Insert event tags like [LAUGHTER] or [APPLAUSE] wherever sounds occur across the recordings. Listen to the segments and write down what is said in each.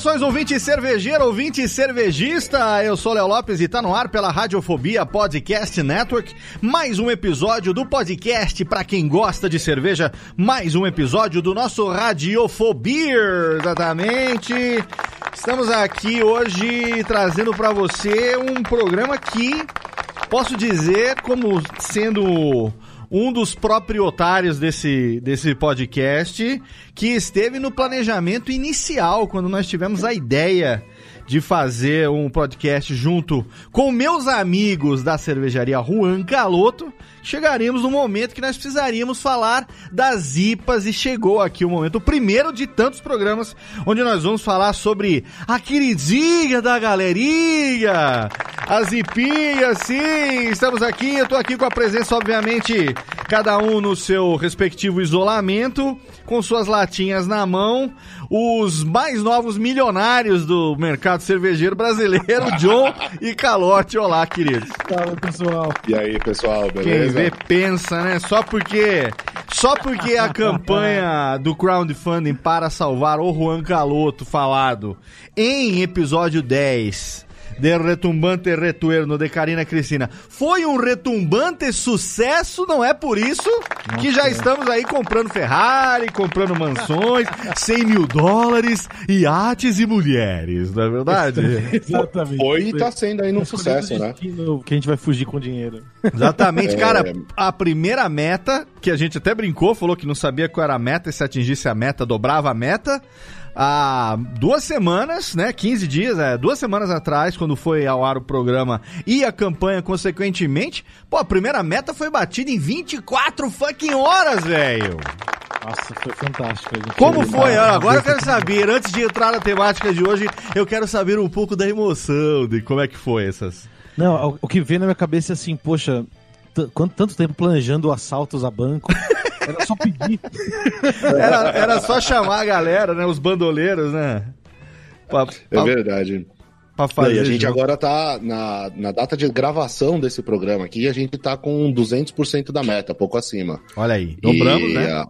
Saudações, ouvinte cervejeiro, ouvinte cervejista. Eu sou Léo Lopes e tá no ar pela Radiofobia Podcast Network. Mais um episódio do podcast para quem gosta de cerveja. Mais um episódio do nosso Radiofobia. Exatamente. Estamos aqui hoje trazendo para você um programa que posso dizer como sendo um dos proprietários desse, desse podcast, que esteve no planejamento inicial, quando nós tivemos a ideia de fazer um podcast junto com meus amigos da cervejaria Juan Caloto, chegaríamos no momento que nós precisaríamos falar das IPAs e chegou aqui o momento, o primeiro de tantos programas onde nós vamos falar sobre a queridinha da galerinha, as IPinhas, sim, estamos aqui, eu tô aqui com a presença, obviamente, cada um no seu respectivo isolamento, com suas latinhas na mão, os mais novos milionários do mercado cervejeiro brasileiro, [LAUGHS] John e Calote. Olá, queridos. Fala, pessoal. E aí, pessoal, Quem beleza? vê pensa, né? Só porque só porque a [LAUGHS] campanha do crowdfunding para salvar o Juan Caloto falado em episódio 10 de Retumbante Retuerno de Karina Cristina foi um retumbante sucesso, não é por isso que já estamos aí comprando Ferrari, comprando mansões, [LAUGHS] 100 mil dólares, iates e mulheres, não é verdade? [LAUGHS] Exatamente. Foi e tá sendo aí um sucesso, o né? Que a gente vai fugir com dinheiro. Exatamente, É. cara. A primeira meta, que a gente até brincou, falou que não sabia qual era a meta, e se atingisse a meta, dobrava a meta. Há duas semanas, né? 15 dias, é, duas semanas atrás, quando foi ao ar o programa e a campanha, consequentemente, pô, a primeira meta foi batida em 24 fucking horas, velho. Nossa, foi fantástico. Como foi? Olha, Agora eu quero saber, antes de entrar na temática de hoje, eu quero saber um pouco da emoção, de como é que foi essas. Não, o- que veio na minha cabeça é assim, poxa, tanto tempo planejando assaltos a banco. [LAUGHS] Era só pedir. [LAUGHS] Era, era só chamar a galera, né? Os bandoleiros, né? Pra, É pra- verdade. pra E fazer. a gente junto. agora tá na, na data de gravação desse programa aqui, a gente tá com 200% da meta, pouco acima. Olha aí, dobramos, E, né? ah,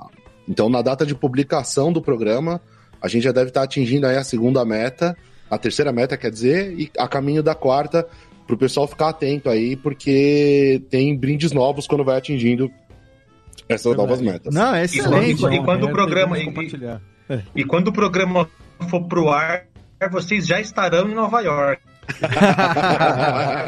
Então, na data de publicação do programa, a gente já deve estar atingindo aí a segunda meta, a terceira meta, quer dizer, e a caminho da quarta, pro pessoal ficar atento aí, porque tem brindes novos quando vai atingindo essas Verdade. novas metas. Não, é E excelente. quando- e quando o É, programa- e- compartilhar. E quando o programa for pro ar, vocês já estarão em Nova York.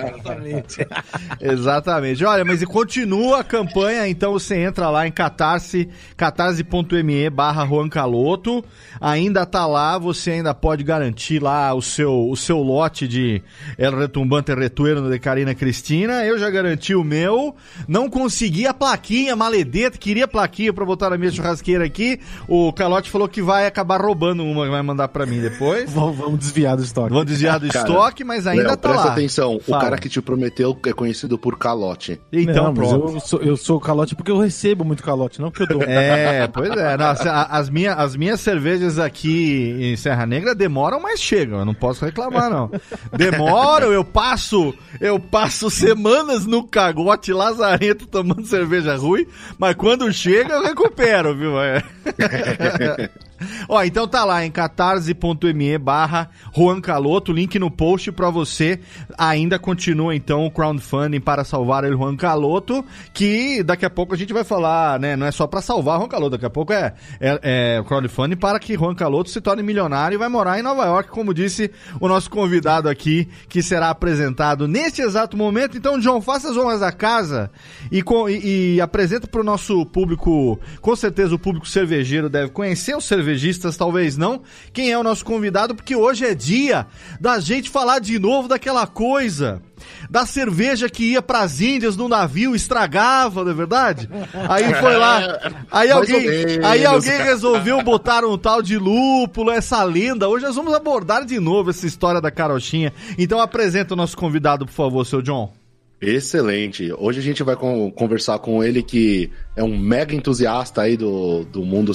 Exatamente. [LAUGHS] Exatamente. Olha, mas e continua a campanha, então você entra lá em catarse, catarse.me barra Juan Caloto, ainda tá lá, você ainda pode garantir lá o seu, o seu lote de El Retumbante Retuerno de Karina Cristina, eu já garanti o meu, não consegui a plaquinha, maledeta, queria plaquinha pra botar na minha churrasqueira aqui, o Calote falou que vai acabar roubando uma, vai mandar pra mim depois. Vamos vamos desviar do estoque. Vão desviar do [LAUGHS] Cara, estoque, mas ainda Léo, tá presta lá. atenção, Fala. o cara que te prometeu é conhecido por calote. Então, não, mas pronto. eu sou, eu sou calote porque eu recebo muito calote, não porque eu dou. [LAUGHS] É, pois é. Nossa, as, minha, as minhas cervejas aqui em Serra Negra demoram, mas chegam. Eu não posso reclamar, não. Demoram, eu passo, eu passo semanas no cagote lazarento tomando cerveja ruim, mas quando chega eu recupero, viu? É. [LAUGHS] Ó, então tá lá em catarse.me barra Juan Caloto, link no post pra você. Ainda continua então o crowdfunding para salvar o Juan Caloto, que daqui a pouco a gente vai falar, né? Não é só pra salvar o Juan Caloto, daqui a pouco é, é, é o crowdfunding para que Juan Caloto se torne milionário e vai morar em Nova York, como disse o nosso convidado aqui, que será apresentado neste exato momento. Então, John, faça as honras da casa e, com, e, e apresenta pro nosso público, com certeza o público cervejeiro deve conhecer os cervejistas, talvez não. Quem é o nosso convidado? Porque hoje é dia da gente falar de novo daquela coisa da cerveja que ia pras Índias no navio, estragava, não é verdade? Aí foi lá, aí alguém, aí alguém resolveu botar um tal de lúpulo, essa lenda. Hoje nós vamos abordar de novo essa história da carochinha. Então apresenta o nosso convidado, por favor, seu John. Excelente. Hoje a gente vai conversar com ele que é um mega entusiasta aí do, do mundo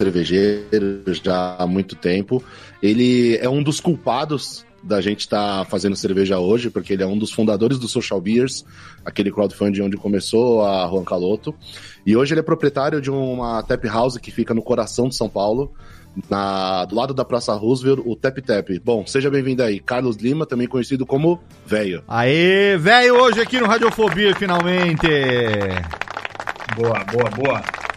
cervejeiro já há muito tempo. Ele é um dos culpados da gente estar tá fazendo cerveja hoje, porque ele é um dos fundadores do Social Beers, aquele crowdfunding onde começou a Juan Caloto. E hoje ele é proprietário de uma tap house que fica no coração de São Paulo, na, do lado da Praça Roosevelt, o Tap Tap. Bom, seja bem-vindo aí, Carlos Lima, também conhecido como Velho. Aê, velho, hoje aqui no Radiofobia, finalmente. Boa, boa, boa.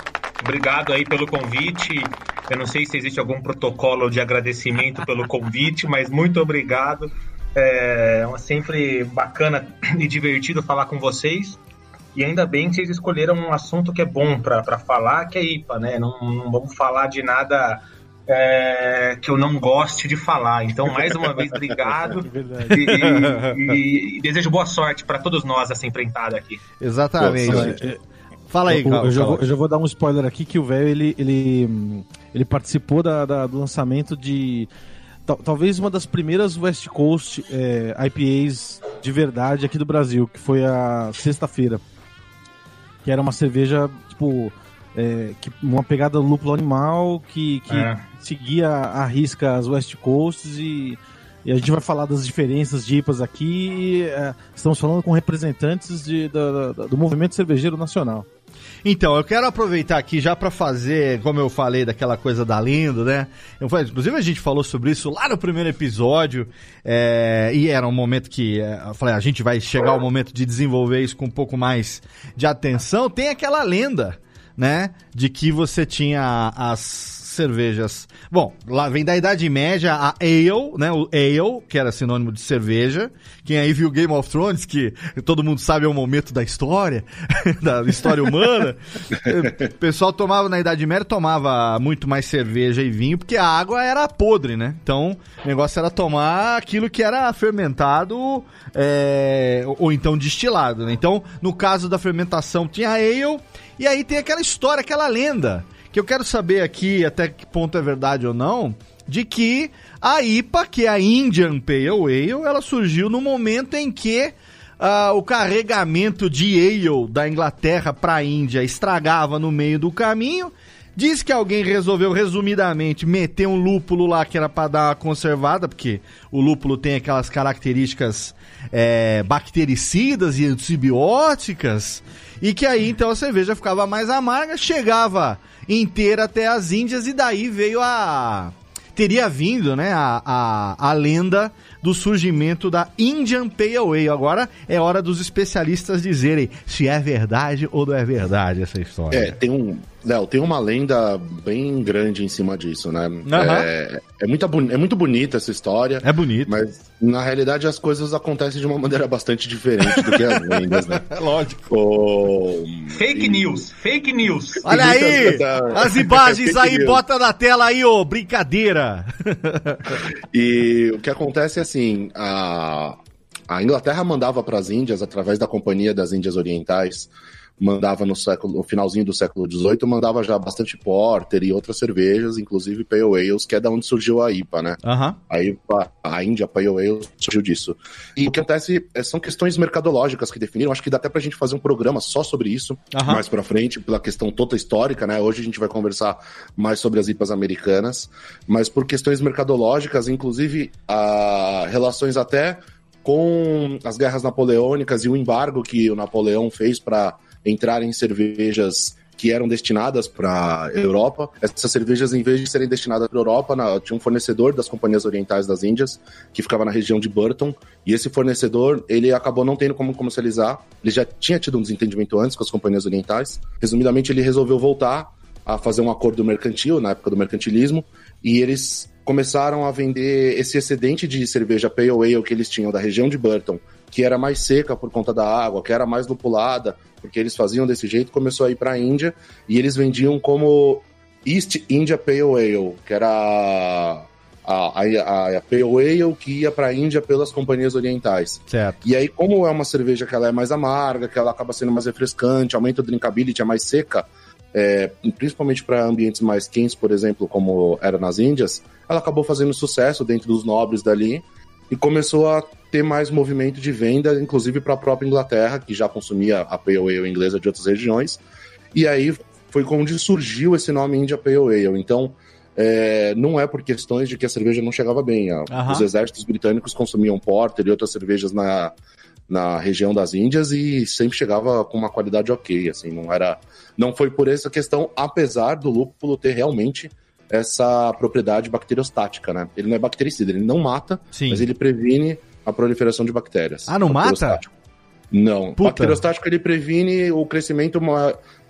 Obrigado aí pelo convite. Eu não sei se existe algum protocolo de agradecimento pelo convite, mas muito obrigado. É sempre bacana e divertido falar com vocês. E ainda bem que vocês escolheram um assunto que é bom para falar, que é IPA, né? Não, não vamos falar de nada é, que eu não goste de falar. Então, mais uma vez, obrigado. [LAUGHS] É e, e, e, desejo boa sorte para todos nós essa empreitada aqui. Exatamente. Fala aí, Carlos. Eu, já vou, eu já vou dar um spoiler aqui que o velho ele, ele, ele participou da, da, do lançamento de talvez uma das primeiras West Coast é, IPAs de verdade aqui do Brasil, que foi a sexta-feira. Que era uma cerveja, tipo, é, que, uma pegada lúpulo animal que, que é. seguia a risca as West Coasts e, e, a gente vai falar das diferenças de IPAs aqui. E, é, estamos falando com representantes de, da, da, do movimento cervejeiro nacional. Então, eu quero aproveitar aqui já para fazer, como eu falei, daquela coisa da lenda, né? Eu, inclusive, a gente falou sobre isso lá no primeiro episódio, é, e era um momento que é, eu falei, a gente vai chegar ao momento de desenvolver isso com um pouco mais de atenção. Tem aquela lenda, né? De que você tinha as cervejas. Bom, lá vem da Idade Média a ale, né? O ale, que era sinônimo de cerveja. Quem aí viu Game of Thrones, que todo mundo sabe é o momento da história, [LAUGHS] da história humana. o pessoal tomava na Idade Média, tomava muito mais cerveja e vinho, porque a água era podre, né? Então, o negócio era tomar aquilo que era fermentado é, ou então destilado, né? Então, no caso da fermentação, tinha ale, e aí tem aquela história, aquela lenda que eu quero saber aqui até que ponto é verdade ou não, de que a IPA, que é a Indian Pale Ale, ela surgiu no momento em que uh, o carregamento de ale da Inglaterra para a Índia estragava no meio do caminho. Diz que alguém resolveu, resumidamente, meter um lúpulo lá que era para dar uma conservada, porque o lúpulo tem aquelas características é, bactericidas e antibióticas, e que aí então a cerveja ficava mais amarga, chegava inteira até as Índias e daí veio a teria vindo, né, a, a, a lenda do surgimento da Indian Pale Ale. Agora é hora dos especialistas dizerem se é verdade ou não é verdade essa história. É, tem um, Léo, tem uma lenda bem grande em cima disso, né? Uhum. É, é, muito, é muito bonita essa história. É bonito. Mas, na realidade, as coisas acontecem de uma maneira bastante diferente do que as [LAUGHS] lendas, né? É lógico. O... Fake e... news, fake news. [LAUGHS] Olha aí, as [LAUGHS] imagens aí, news. bota na tela aí, ô, brincadeira. e o que acontece é assim, a, a Inglaterra mandava para as Índias, através da Companhia das Índias Orientais, mandava no século, no finalzinho do século XVIII, mandava já bastante porter e outras cervejas, inclusive pale ales, que é da onde surgiu a IPA, né? Uhum. A IPA, a Índia Pale Ale surgiu disso. E o que acontece é, são questões mercadológicas que definiram, acho que dá até pra gente fazer um programa só sobre isso, uhum. mais pra frente, pela questão toda histórica, né? Hoje a gente vai conversar mais sobre as IPAs americanas, mas por questões mercadológicas, inclusive a relações até com as guerras napoleônicas e o embargo que o Napoleão fez para entrar em cervejas que eram destinadas para Europa. Essas cervejas, em vez de serem destinadas para Europa, na, tinha um fornecedor das companhias orientais das Índias que ficava na região de Burton. E esse fornecedor, ele acabou não tendo como comercializar. Ele já tinha tido um desentendimento antes com as companhias orientais. Resumidamente, ele resolveu voltar a fazer um acordo mercantil na época do mercantilismo e eles começaram a vender esse excedente de cerveja Pale Ale que eles tinham da região de Burton, que era mais seca por conta da água, que era mais lupulada, porque eles faziam desse jeito, começou a ir para a Índia e eles vendiam como East India Pale Ale, que era a, a, a Pale Ale que ia para a Índia pelas companhias orientais. Certo. E aí, como é uma cerveja que ela é mais amarga, que ela acaba sendo mais refrescante, aumenta o drinkability, é mais seca, é, principalmente para ambientes mais quentes, por exemplo, como era nas Índias, ela acabou fazendo sucesso dentro dos nobres dali e começou a ter mais movimento de venda, inclusive para a própria Inglaterra, que já consumia a Pale Ale inglesa de outras regiões. E aí foi onde surgiu esse nome India Pale Ale. Então, é, não é por questões de que a cerveja não chegava bem. A. Os exércitos britânicos consumiam porter e outras cervejas na, na região das Índias e sempre chegava com uma qualidade ok, assim, não era... Não foi por essa questão, apesar do lúpulo ter realmente essa propriedade bacteriostática, né? Ele não é bactericida, ele não mata, Sim. mas ele previne a proliferação de bactérias. Ah, não mata? Não. Puta. Bacteriostático ele previne o crescimento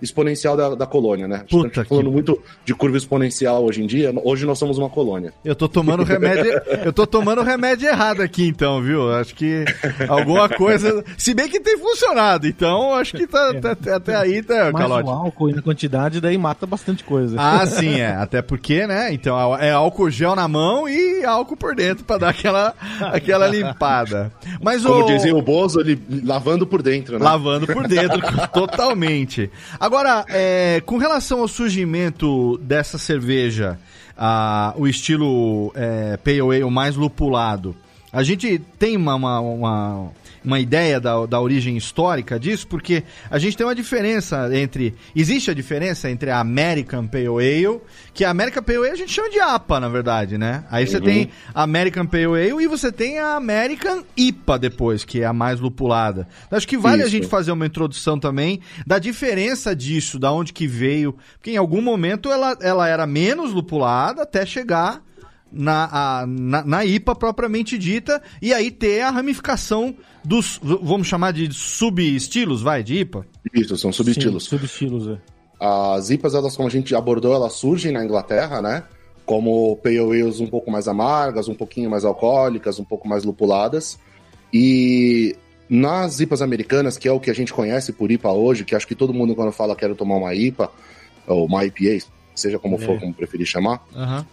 exponencial da, da colônia, né? A gente Puta tá falando que- muito de curva exponencial hoje em dia. Hoje nós somos uma colônia. Eu tô tomando remédio. eu tô tomando remédio errado aqui, então, viu? Acho que alguma coisa. Se bem que tem funcionado, então acho que tá, tá- tá- até aí, tá, Mais Calote. o álcool e na quantidade, daí mata bastante coisa. Ah, [LAUGHS] sim, é. Até porque, né? Então é álcool gel na mão e álcool por dentro pra dar aquela, aquela limpada. Mas Como o. dizia o Bozo, ele lavando por dentro, né? Lavando por dentro, totalmente. Agora, é, com relação ao surgimento dessa cerveja, a- o estilo é, Pale Ale mais lupulado, a gente tem uma, uma, uma, uma ideia da, da origem histórica disso, porque a gente tem uma diferença entre. Existe a diferença entre a American Pale Ale, que a American Pale Ale a gente chama de APA, na verdade, né? Aí você Uhum. tem a American Pale Ale e você tem a American IPA depois, que é a mais lupulada. Acho que vale a Isso. gente fazer uma introdução também da diferença disso, da onde que veio, porque em algum momento ela, ela era menos lupulada até chegar na, a- na, na IPA propriamente dita e aí ter a ramificação dos, vamos chamar de sub-estilos, vai, de IPA? Isso, são subestilos. Sim, subestilos, é. As IPAs, elas, como a gente abordou, elas surgem na Inglaterra, né? Como pale ales um pouco mais amargas, um pouquinho mais alcoólicas, um pouco mais lupuladas. E nas IPAs americanas, que é o que a gente conhece por IPA hoje, que acho que todo mundo quando fala quero tomar uma IPA, ou uma IPA, seja como for, como preferir chamar,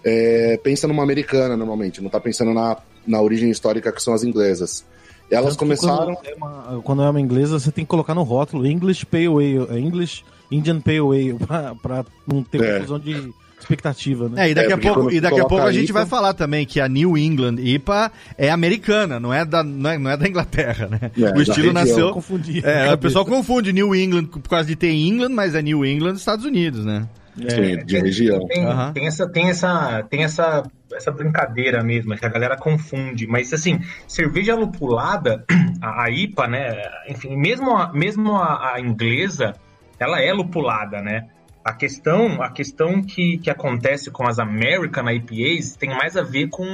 é, pensa numa americana normalmente, não tá pensando na, na origem histórica que são as inglesas. Elas Tanto começaram... Quando é, uma, quando é uma inglesa, você tem que colocar no rótulo English Pale Ale, é English Indian Pale Ale, [LAUGHS] pra, pra não ter É. confusão de expectativa, né? É, e daqui, É, a pouco, e daqui a pouco a a gente IPA vai falar também que a New England IPA é americana, não é da, não é, não é da Inglaterra, né? É, o estilo nasceu. Confundi. É, [LAUGHS] o pessoal confunde New England por causa de ter England, mas é New England Estados Unidos, né? Sim, de região. Tem, Aham. tem essa, tem essa, tem essa, essa brincadeira mesmo, que a galera confunde. Mas assim, cerveja lupulada, a, a IPA, né? Enfim, mesmo a, mesmo a, a inglesa, ela é lupulada, né? A questão, a questão que, que acontece com as American IPAs tem mais a ver com,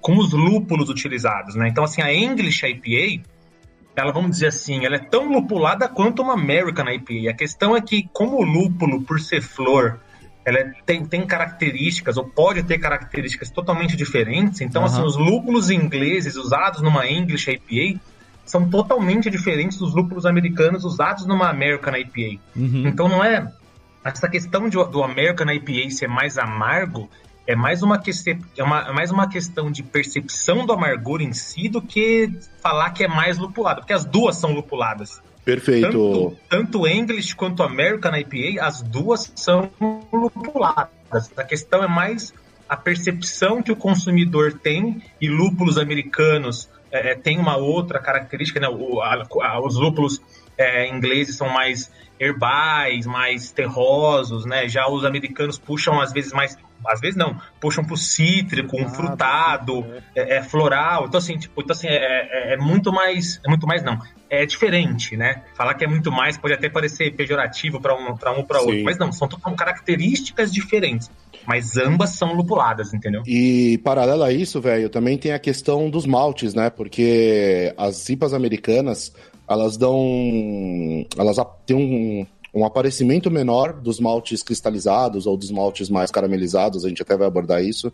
com os lúpulos utilizados, né? Então, assim, a English IPA, ela, vamos dizer assim, ela é tão lupulada quanto uma American IPA. A questão é que, como o lúpulo, por ser flor, ela é- tem, tem características, ou pode ter características totalmente diferentes, então, Aham. assim, os lúpulos ingleses usados numa English IPA são totalmente diferentes dos lúpulos americanos usados numa American IPA. Uhum. Então não é. Essa questão de- do American IPA ser mais amargo é mais uma, questão, é uma, é mais uma questão de percepção do amargor em si do que falar que é mais lupulado, porque as duas são lupuladas. Perfeito. Tanto, tanto English quanto American IPA, as duas são lupuladas. A questão é mais a percepção que o consumidor tem e lúpulos americanos é, é, têm uma outra característica, né? O- a- a- os lúpulos é, ingleses são mais herbais, mais terrosos, né? Já os americanos puxam às vezes mais às vezes não, puxam pro cítrico, um Ah, frutado, é. é, é floral. Então, assim, tipo, então, assim é, é- é muito mais. É muito mais, não. É diferente, né? Falar que é muito mais pode até parecer pejorativo para um para um para outro. Sim. Mas não, são, são características diferentes. Mas ambas são lupuladas, entendeu? E paralelo a isso, velho, também tem a questão dos maltes, né? Porque as IPAs americanas, elas dão. Elas têm um, um aparecimento menor dos maltes cristalizados ou dos maltes mais caramelizados, a gente até vai abordar isso,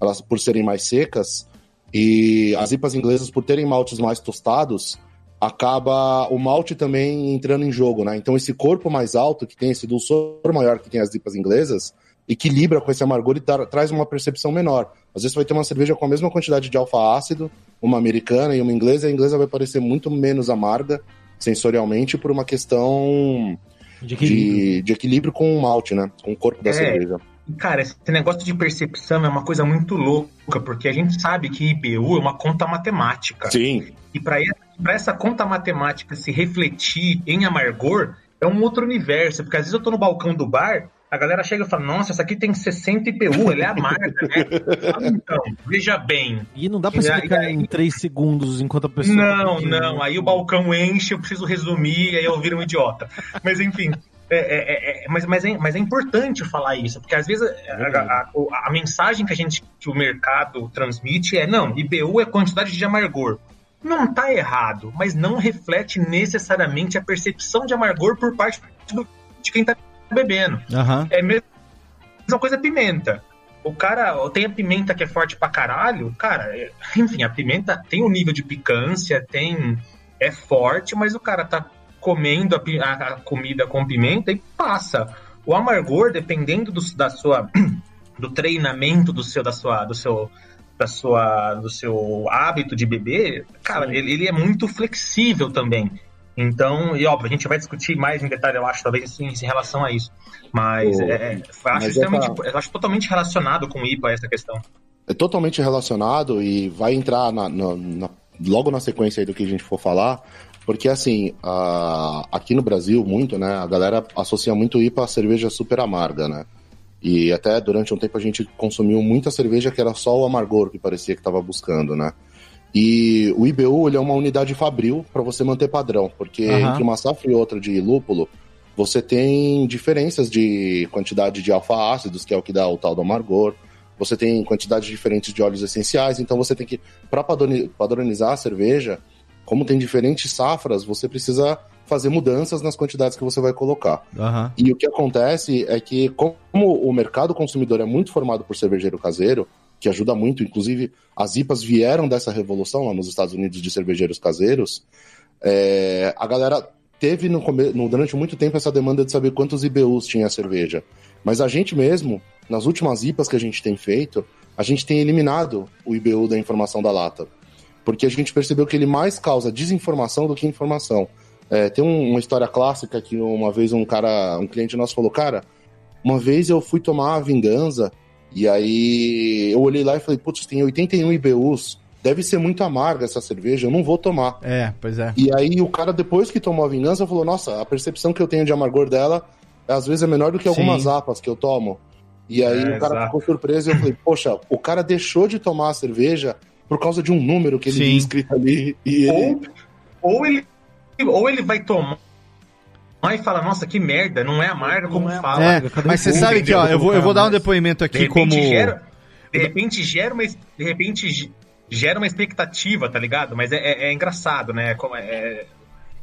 elas por serem mais secas. E as IPAs inglesas, por terem maltes mais tostados, acaba o malte também entrando em jogo, né? Então esse corpo mais alto, que tem esse dulçor maior que tem as IPAs inglesas, equilibra com esse amargor e tra- traz uma percepção menor. Às vezes vai ter uma cerveja com a mesma quantidade de alfa-ácido, uma americana e uma inglesa, e a inglesa vai parecer muito menos amarga sensorialmente por uma questão De equilíbrio. de, de equilíbrio com o malte, né? Com o corpo da É. cerveja. Cara, esse negócio de percepção é uma coisa muito louca, porque a gente sabe que IBU é uma conta matemática. Sim, E para essa conta matemática se refletir em amargor, é um outro universo. Porque às vezes eu tô no balcão do bar, a galera chega e fala: Nossa, essa aqui tem 60 IPU, ela é amarga, né? [LAUGHS] Então, veja bem. E não dá pra E aí- explicar em 3 segundos enquanto a pessoa. tá Não, pedindo. não. Aí o balcão enche, eu preciso resumir, aí eu viro um idiota. Mas enfim. é, é, é, mas, mas, é, mas é importante falar isso, porque às vezes a, a- a- a mensagem que a gente, que o mercado transmite é não, IBU é quantidade de amargor. Não tá errado, mas não reflete necessariamente a percepção de amargor por parte do- de quem tá bebendo. Aham. É a mesma coisa pimenta. O cara tem a pimenta que é forte pra caralho, cara, é- enfim, a pimenta tem um nível de picância, tem. é forte, mas o cara tá comendo a, a- a comida com pimenta e passa. O amargor, dependendo do, da sua, [CLEARS THROAT] do treinamento do seu, da sua, do seu, da sua, do seu hábito de beber, cara, ele, ele é muito flexível também. Então, e óbvio, a gente vai discutir mais em detalhe, eu acho, talvez assim, em relação a isso. Mas Pô, é, é, eu, mas acho extremamente, essa- eu acho totalmente relacionado com o IPA essa questão. é totalmente relacionado e vai entrar na- na- na- logo na sequência aí do que a gente for falar, porque assim, a- aqui no Brasil, muito, né, a galera associa muito IPA a cerveja super amarga, né? E até durante um tempo a gente consumiu muita cerveja que era só o amargor que parecia que estava buscando, né? E o IBU ele é uma unidade fabril para você manter padrão, porque Aham. entre uma safra e outra de lúpulo, você tem diferenças de quantidade de alfa-ácidos, que é o que dá o tal do amargor. Você tem quantidades diferentes de óleos essenciais, então você tem que, para padronizar a cerveja, como tem diferentes safras, você precisa fazer mudanças nas quantidades que você vai colocar. Aham. E o que acontece é que, como o mercado consumidor é muito formado por cervejeiro caseiro, que ajuda muito, inclusive as IPAs vieram dessa revolução lá nos Estados Unidos de cervejeiros caseiros, é, a galera teve no, no- durante muito tempo essa demanda de saber quantos IBUs tinha a cerveja. Mas a gente mesmo, nas últimas IPAs que a gente tem feito, a gente tem eliminado o IBU da informação da lata. Porque a gente percebeu que ele mais causa desinformação do que informação. É, tem um- uma história clássica que uma vez um cara, um cliente nosso falou, cara, uma vez eu fui tomar a vingança e aí eu olhei lá e falei, putz, tem 81 IBUs, deve ser muito amarga essa cerveja, eu não vou tomar. É, pois é. E aí o cara, depois que tomou a vingança, falou, nossa, a percepção que eu tenho de amargor dela, às vezes é menor do que algumas Sim. apas que eu tomo. E aí É, o cara exato. ficou surpreso e eu falei, poxa, o cara deixou de tomar a cerveja por causa de um número que ele Sim. viu escrito ali. E ele... Ou, ou, ele, ou ele vai tomar e fala, nossa, que merda, não é amarga como é fala. É, mas você sabe que, ó, eu vou, eu vou dar um depoimento De aqui repente como. gera. De repente gera uma. De repente ge- gera uma expectativa, tá ligado? Mas é, é- é engraçado, né? Como é- é-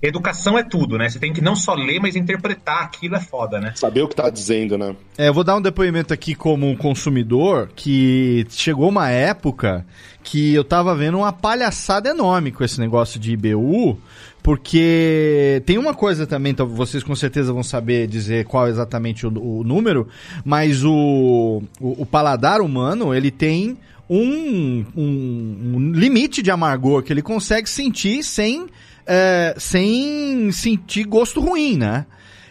educação é tudo, né? Você tem que não só ler, mas interpretar aquilo é foda, né? Saber o que tá dizendo, né? É, eu vou dar um depoimento aqui como um consumidor que chegou uma época que eu tava vendo uma palhaçada enorme com esse negócio de IBU, porque tem uma coisa também, então vocês com certeza vão saber dizer qual é exatamente o, o número, mas o, o, o paladar humano, ele tem um, um- um limite de amargor que ele consegue sentir sem, é, sem sentir gosto ruim, né?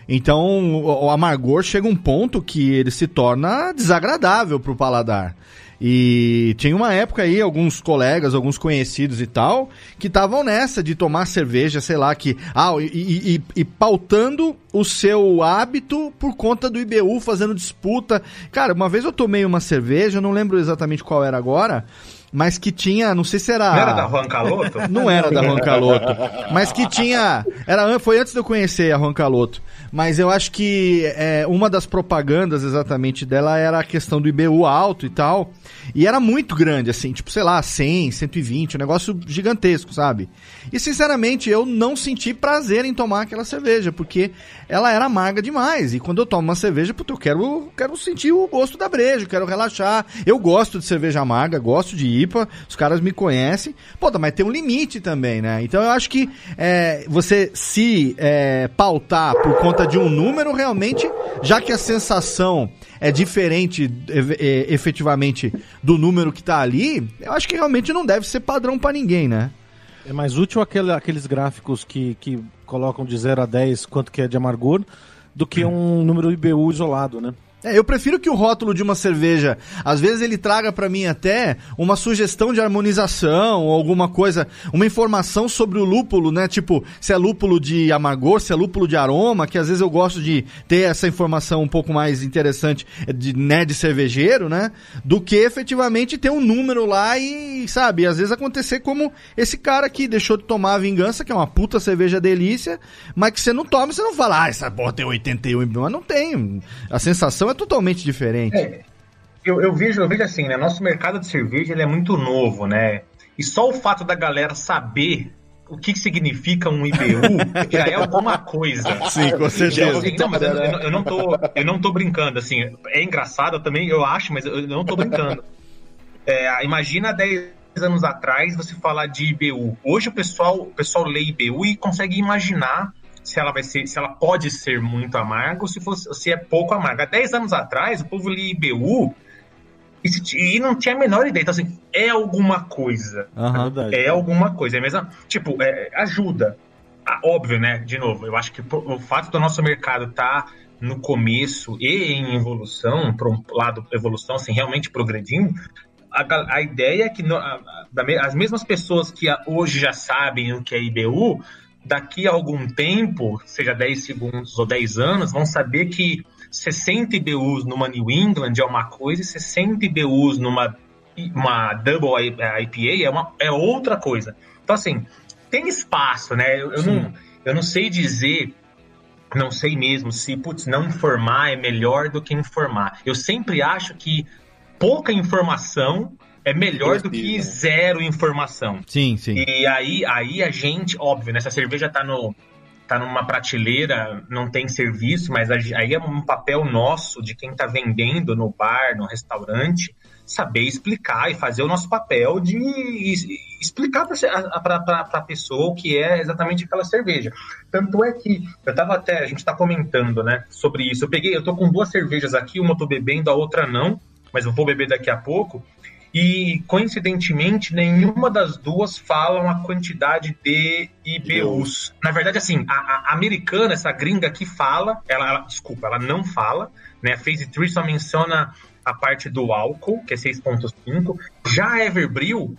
Então, o, o amargor chega um ponto que ele se torna desagradável pro paladar. E tinha uma época aí, alguns colegas, alguns conhecidos e tal, que estavam nessa de tomar cerveja, sei lá, que. Ah, e, e, e, e, pautando o seu hábito por conta do IBU, fazendo disputa. Cara, uma vez eu tomei uma cerveja, eu não lembro exatamente qual era agora mas que tinha, não sei se era. Não era da Juan Caloto? [LAUGHS] Não era da Juan Caloto. mas que tinha. Era, foi antes de eu conhecer a Juan Caloto. Mas eu acho que é, uma das propagandas exatamente dela era a questão do IBU alto e tal. E era muito grande, assim, tipo, sei lá, 100, 120, um negócio gigantesco, sabe? E sinceramente, eu não senti prazer em tomar aquela cerveja, porque ela era amarga demais. E quando eu tomo uma cerveja, puto, eu quero, quero sentir o gosto da breja, quero relaxar. Eu gosto de cerveja amarga, gosto de IPA, os caras me conhecem. Pô, mas tem um limite também, né? Então eu acho que é, você se é, pautar por conta de um número, realmente, já que a sensação é diferente é, efetivamente do número que tá ali, eu acho que realmente não deve ser padrão para ninguém, né? É mais útil aquele, aqueles gráficos que, que colocam de 0 a 10 quanto que é de amargor do que um número IBU isolado, né? É, eu prefiro que o rótulo de uma cerveja, às vezes ele traga para mim até uma sugestão de harmonização ou alguma coisa, uma informação sobre o lúpulo, né? Tipo, se é lúpulo de amargor, se é lúpulo de aroma, que às vezes eu gosto de ter essa informação um pouco mais interessante de, né, de cervejeiro, né? Do que efetivamente ter um número lá e, sabe, às vezes acontecer como esse cara que deixou de tomar a vingança, que é uma puta cerveja delícia, mas que você não toma você não fala, ah, essa porra tem 81, mas não tem. A sensação é é totalmente diferente. É, eu, eu, vejo, eu vejo assim, né? Nosso mercado de cerveja ele é muito novo, né? E só o fato da galera saber o que significa um IBU [LAUGHS] já é alguma coisa. Sim, com certeza. Assim, não, mas eu, eu, não tô, eu não tô brincando, assim, é engraçado também, eu acho, mas eu não tô brincando. É, imagina 10 anos atrás você falar de IBU. Hoje o pessoal, o pessoal lê IBU e consegue imaginar se ela vai ser, se ela pode ser muito amarga ou se, fosse, se é pouco amarga. Há 10 anos atrás, o povo lia IBU e, e, não tinha a menor ideia. Então, assim, é alguma coisa. Uhum, é alguma coisa. É mesmo, tipo, é, ajuda. Ah, óbvio, né? De novo, eu acho que o fato do nosso mercado estar tá no começo e em evolução, para um lado evolução, assim, realmente progredindo, a, a, ideia é que no, a, a, as mesmas pessoas que hoje já sabem o que é IBU daqui a algum tempo, seja 10 segundos ou 10 anos, vão saber que 60 IBUs numa New England é uma coisa e 60 IBUs numa uma Double IPA é, uma, é outra coisa. Então, assim, tem espaço, né? Eu, eu não, eu não sei dizer, não sei mesmo se, putz, não informar é melhor do que informar. Eu sempre acho que pouca informação é melhor do que zero informação. Sim, sim. E aí, aí a gente, óbvio, né? Essa cerveja tá no tá numa prateleira, não tem serviço, mas aí é um papel nosso de quem tá vendendo no bar, no restaurante, saber explicar e fazer o nosso papel de explicar para a pessoa o que é exatamente aquela cerveja. Tanto é que eu tava até, a gente está comentando, né, sobre isso. Eu peguei, eu tô com duas cervejas aqui, uma eu tô bebendo, a outra não, mas eu vou beber daqui a pouco. E, coincidentemente, nenhuma das duas falam a quantidade de IBUs. Na verdade, assim, a, a americana, essa gringa aqui fala, ela, ela, desculpa, ela não fala, né? A Phase 3 só menciona a parte do álcool, que é 6.5. Já a Everbril,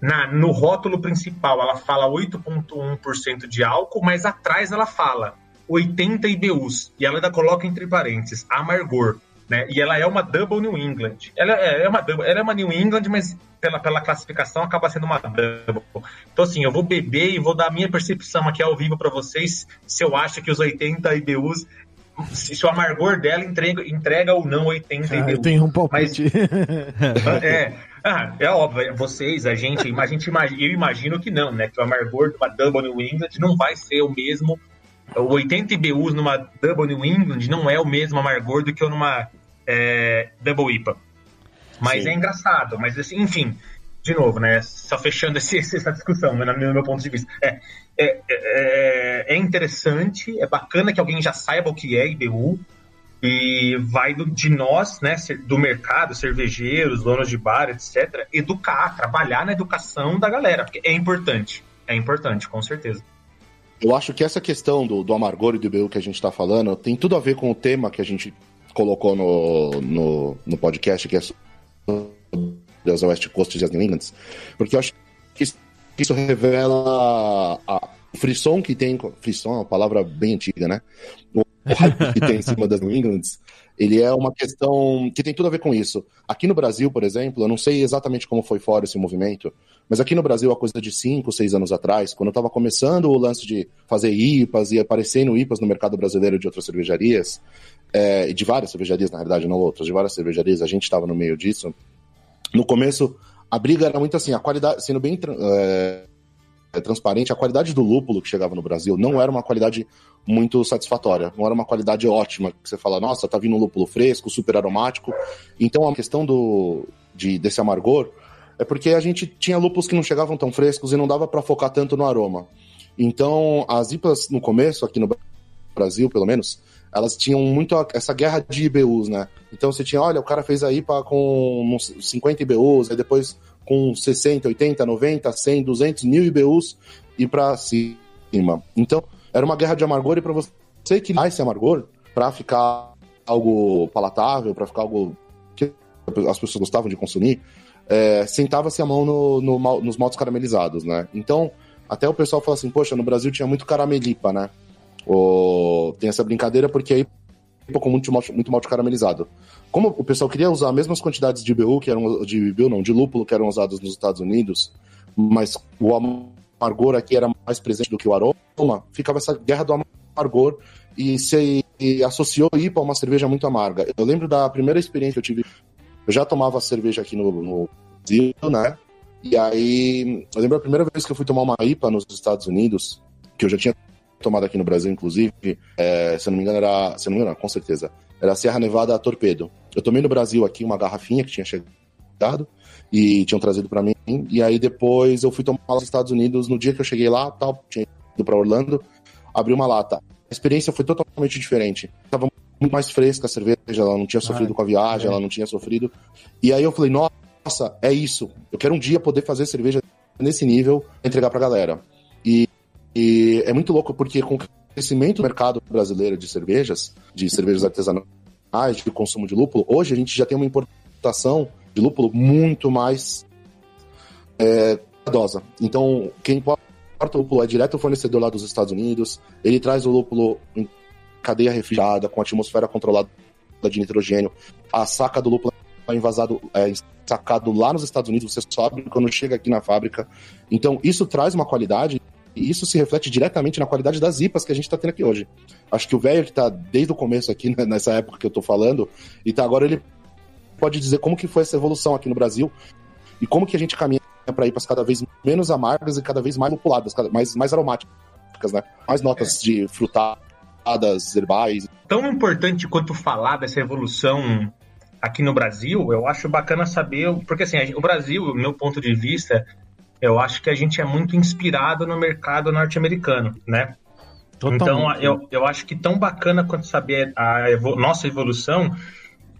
na, no rótulo principal, ela fala 8.1% de álcool, mas atrás ela fala 80 IBUs. E ela ainda coloca entre parênteses, amargor né? E ela é uma Double New England. Ela é, é uma double, ela é uma New England, mas pela, pela classificação acaba sendo uma Double. Então, assim, eu vou beber e vou dar a minha percepção aqui ao vivo para vocês se eu acho que os 80 IBUs se, se o amargor dela entrega, entrega ou não 80 ah, IBUs. Eu tenho um palpite. Mas, [LAUGHS] é, ah, é óbvio, vocês, a gente, a gente eu imagino que não, né? Que o amargor de uma Double New England não vai ser o mesmo 80 IBUs numa Double New England não é o mesmo amargor do que numa é, Double IPA. Mas Sim. é engraçado, mas assim, enfim, de novo, né? Só fechando esse, [LAUGHS] essa discussão, né, no meu ponto de vista. É, é, é, é, interessante, é bacana que alguém já saiba o que é IBU e vai do, de nós, né, do mercado, cervejeiros, donos de bar, etc., educar, trabalhar na educação da galera, porque é importante. É importante, com certeza. Eu acho que essa questão do, do amargor e do IBU que a gente está falando tem tudo a ver com o tema que a gente colocou no, no, no podcast, que é das West Coast e as New porque eu acho que isso revela a, o frisson que tem. Frisson é uma palavra bem antiga, né? O hype que tem em cima das New Englands ele é uma questão que tem tudo a ver com isso. Aqui no Brasil, por exemplo, eu não sei exatamente como foi fora esse movimento, mas aqui no Brasil, a coisa de 5, 6 anos atrás, quando eu estava começando o lance de fazer IPAs e aparecendo IPAs no mercado brasileiro de outras cervejarias, é, de várias cervejarias, na verdade, não outras, de várias cervejarias, a gente estava no meio disso. No começo, a briga era muito assim, a qualidade, sendo bem é, transparente, a qualidade do lúpulo que chegava no Brasil não era uma qualidade muito satisfatória. Não era uma qualidade ótima, que você fala, nossa, tá vindo um lúpulo fresco, super aromático. Então a questão do, de, desse amargor é porque a gente tinha lúpulos que não chegavam tão frescos e não dava para focar tanto no aroma. Então as IPAs no começo, aqui no Brasil pelo menos, elas tinham muito essa guerra de IBUs, né? Então você tinha, olha, o cara fez a IPA com 50 IBUs, aí depois com 60, 80, 90, 100, 200 mil IBUs e para cima. Então, era uma guerra de amargor e para você equilibrar esse amargor, para ficar algo palatável, para ficar algo que as pessoas gostavam de consumir, é, sentava-se a mão no, no, nos maltes caramelizados, né? Então, até o pessoal fala assim, poxa, no Brasil tinha muito caramelipa, né? Tem essa brincadeira porque aí com muito malte, muito malte caramelizado. Como o pessoal queria usar as mesmas quantidades de BU que eram de BU, não, de lúpulo que eram usados nos Estados Unidos, mas o amargor aqui era mais presente do que o aroma, ficava essa guerra do amargor e se associou IPA a uma cerveja muito amarga. Eu lembro da primeira experiência que eu tive, eu já tomava cerveja aqui no, no Brasil, né? E aí, eu lembro a primeira vez que eu fui tomar uma IPA nos Estados Unidos, que eu já tinha tomado aqui no Brasil, inclusive, é, se eu não me engano, era. Se não me engano, com certeza. Era Serra Nevada Torpedo. Eu tomei no Brasil aqui uma garrafinha que tinha chegado e tinham trazido para mim. E aí depois eu fui tomar nos Estados Unidos no dia que eu cheguei lá, tal, tinha ido para Orlando, abri uma lata. A experiência foi totalmente diferente. Tava muito mais fresca a cerveja, ela não tinha sofrido Ai, com a viagem, é. ela não tinha sofrido. E aí eu falei, nossa, é isso. Eu quero um dia poder fazer cerveja nesse nível, entregar pra galera. E, e é muito louco porque com o crescimento do mercado brasileiro de cervejas, de cervejas artesanais, de consumo de lúpulo, hoje a gente já tem uma importação de lúpulo muito mais é, cuidadosa. Então, quem importa o lúpulo é direto o fornecedor lá dos Estados Unidos, ele traz o lúpulo em cadeia refrigerada, com atmosfera controlada de nitrogênio, a saca do lúpulo é envasado, é, sacado lá nos Estados Unidos, você sobe quando chega aqui na fábrica. Então, isso traz uma qualidade e isso se reflete diretamente na qualidade das IPAs que a gente está tendo aqui hoje. Acho que o velho que está desde o começo aqui, né, nessa época que eu estou falando, e tá agora ele pode dizer como que foi essa evolução aqui no Brasil e como que a gente caminha para IPAs cada vez menos amargas e cada vez mais lupuladas, mais, mais aromáticas, né? Mais notas é. de frutadas, herbais. Tão importante quanto falar dessa evolução aqui no Brasil, eu acho bacana saber, porque assim, o Brasil, do meu ponto de vista, eu acho que a gente é muito inspirado no mercado norte-americano, né? Totalmente. Então, eu, eu acho que tão bacana quanto saber a nossa evolução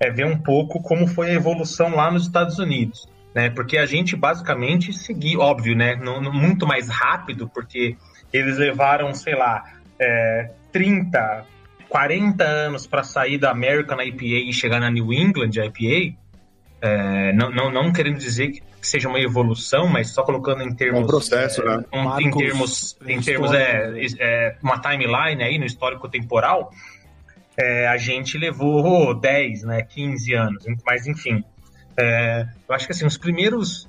é ver um pouco como foi a evolução lá nos Estados Unidos, né? Porque a gente basicamente seguiu, óbvio, né? No, no, muito mais rápido, porque eles levaram, sei lá, é, 30, 40 anos para sair da American IPA e chegar na New England IPA. É, não, não, não querendo dizer que seja uma evolução, mas só colocando em termos. É um processo, é, né? Um, em termos, em termos é, é, uma timeline aí no histórico temporal, é, a gente levou 10, né, 15 anos. Mas enfim, é, eu acho que assim, os primeiros.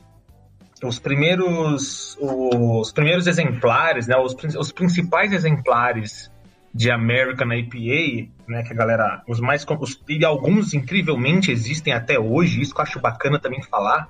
Os primeiros, os primeiros exemplares, né, os, os principais exemplares de American IPA, né, que a galera, os mais os, e alguns incrivelmente existem até hoje, isso que eu acho bacana também falar,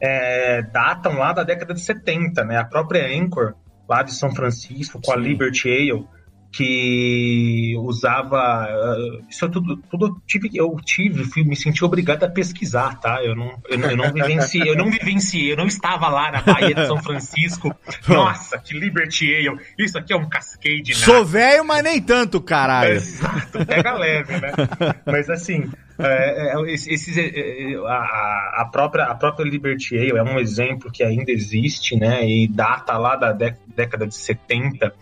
é, datam lá da década de 70, né? A própria Anchor, lá de São Francisco, com Sim. a Liberty Ale, que usava uh, isso é tudo, tudo eu tive eu tive fui, me senti obrigado a pesquisar tá eu não eu, eu não vivenciei eu não vivenciei eu não estava lá na Bahia de São Francisco [LAUGHS] nossa que Liberty Ale isso aqui é um cascade né? sou velho mas nem tanto caralho exato pega leve né [LAUGHS] mas assim é, é, esses, é, é, a, a, própria, a própria Liberty Ale é um exemplo que ainda existe, né? E data lá da década de 70,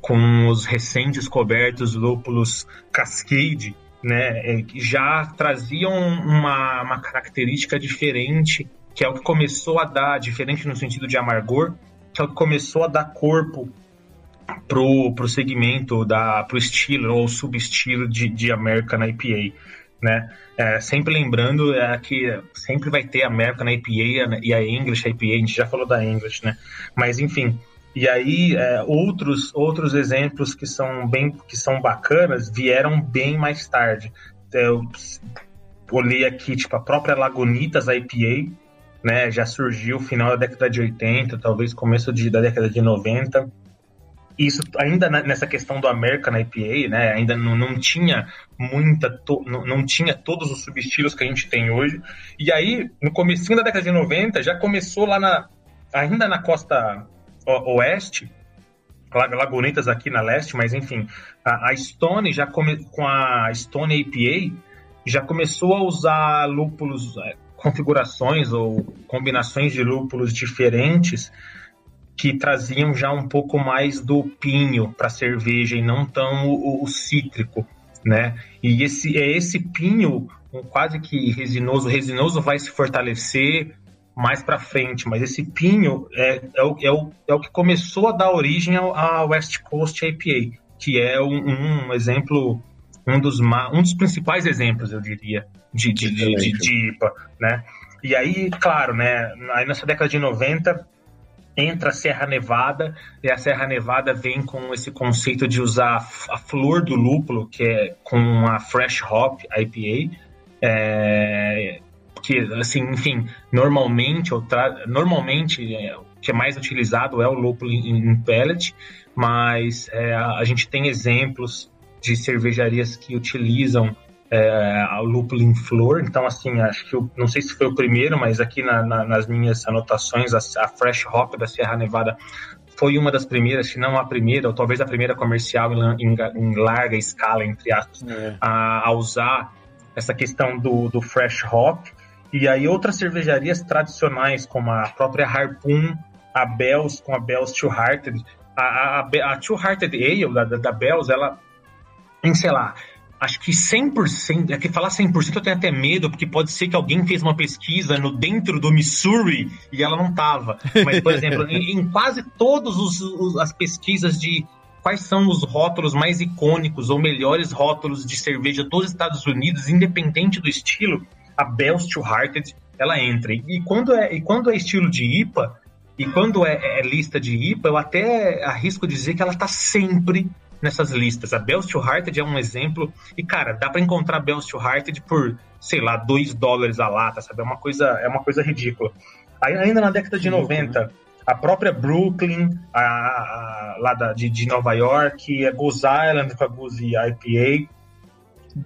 com os recém-descobertos lúpulos Cascade, né? Que já traziam uma, uma característica diferente que é o que começou a dar, diferente no sentido de amargor, que é o que começou a dar corpo pro, pro segmento, da, pro estilo ou subestilo de, de American IPA, né? É, sempre lembrando é, que sempre vai ter a American IPA e a English IPA, a gente já falou da English, né? Mas enfim, e aí é, outros outros exemplos que são bem que são bacanas vieram bem mais tarde. Eu olhei aqui tipo a própria Lagunitas IPA, né? Já surgiu final da década de 80, talvez começo de, da década de 90 isso ainda nessa questão do American IPA, né, ainda não, não tinha muita, to, não, não, tinha todos os subestilos que a gente tem hoje. E aí, no comecinho da década de 90, já começou lá na, ainda na costa oeste, Lagunitas aqui na leste, mas enfim, a, a Stone já come, com a Stone IPA já começou a usar lúpulos, é, configurações ou combinações de lúpulos diferentes que traziam já um pouco mais do pinho para cerveja e não tão o, o, cítrico, né? E esse é esse pinho um quase que resinoso, o resinoso vai se fortalecer mais para frente, mas esse pinho é, é, o, é, o, é o que começou a dar origem à West Coast IPA, que é um, um exemplo, um dos, um dos principais exemplos, eu diria, de, de, de, de, de IPA, né? E aí, claro, né, aí nessa década de 90, entra a Serra Nevada, e a Serra Nevada vem com esse conceito de usar a flor do lúpulo, que é com a Fresh Hop IPA, é, que, assim, enfim, normalmente, normalmente é, o que é mais utilizado é o lúpulo em, em pellet, mas é, a gente tem exemplos de cervejarias que utilizam é, o lúpulo em flor. Então, assim, acho que eu, não sei se foi o primeiro, mas aqui na, na, nas minhas anotações, a, a, Fresh Hop da Serra Nevada foi uma das primeiras, se não a primeira, ou talvez a primeira comercial em, em, em larga escala, entre aspas, é. a, a, usar essa questão do, do Fresh Hop. E aí outras cervejarias tradicionais, como a própria Harpoon, a Bells, com a Bells Two Hearted, a, a, a Two Hearted Ale da, da, da Bells, ela, em, sei lá, acho que 100%, é que falar 100% eu tenho até medo, porque pode ser que alguém fez uma pesquisa no dentro do Missouri e ela não tava. Mas, por exemplo, em, em, quase todas as pesquisas de quais são os rótulos mais icônicos ou melhores rótulos de cerveja dos Estados Unidos, independente do estilo, a Bell's Two Hearted, ela entra. E quando é, e quando é estilo de IPA, e quando é, é lista de IPA, eu até arrisco dizer que ela está sempre nessas listas. A Bells to Hearted é um exemplo. E, cara, dá para encontrar Bells to Hearted por, sei lá, 2 dólares a lata, sabe? É uma coisa, é uma coisa ridícula. Aí, ainda na década de 90, a própria Brooklyn, a, a, lá da, de, de Nova York, a Goose Island com a Goose IPA,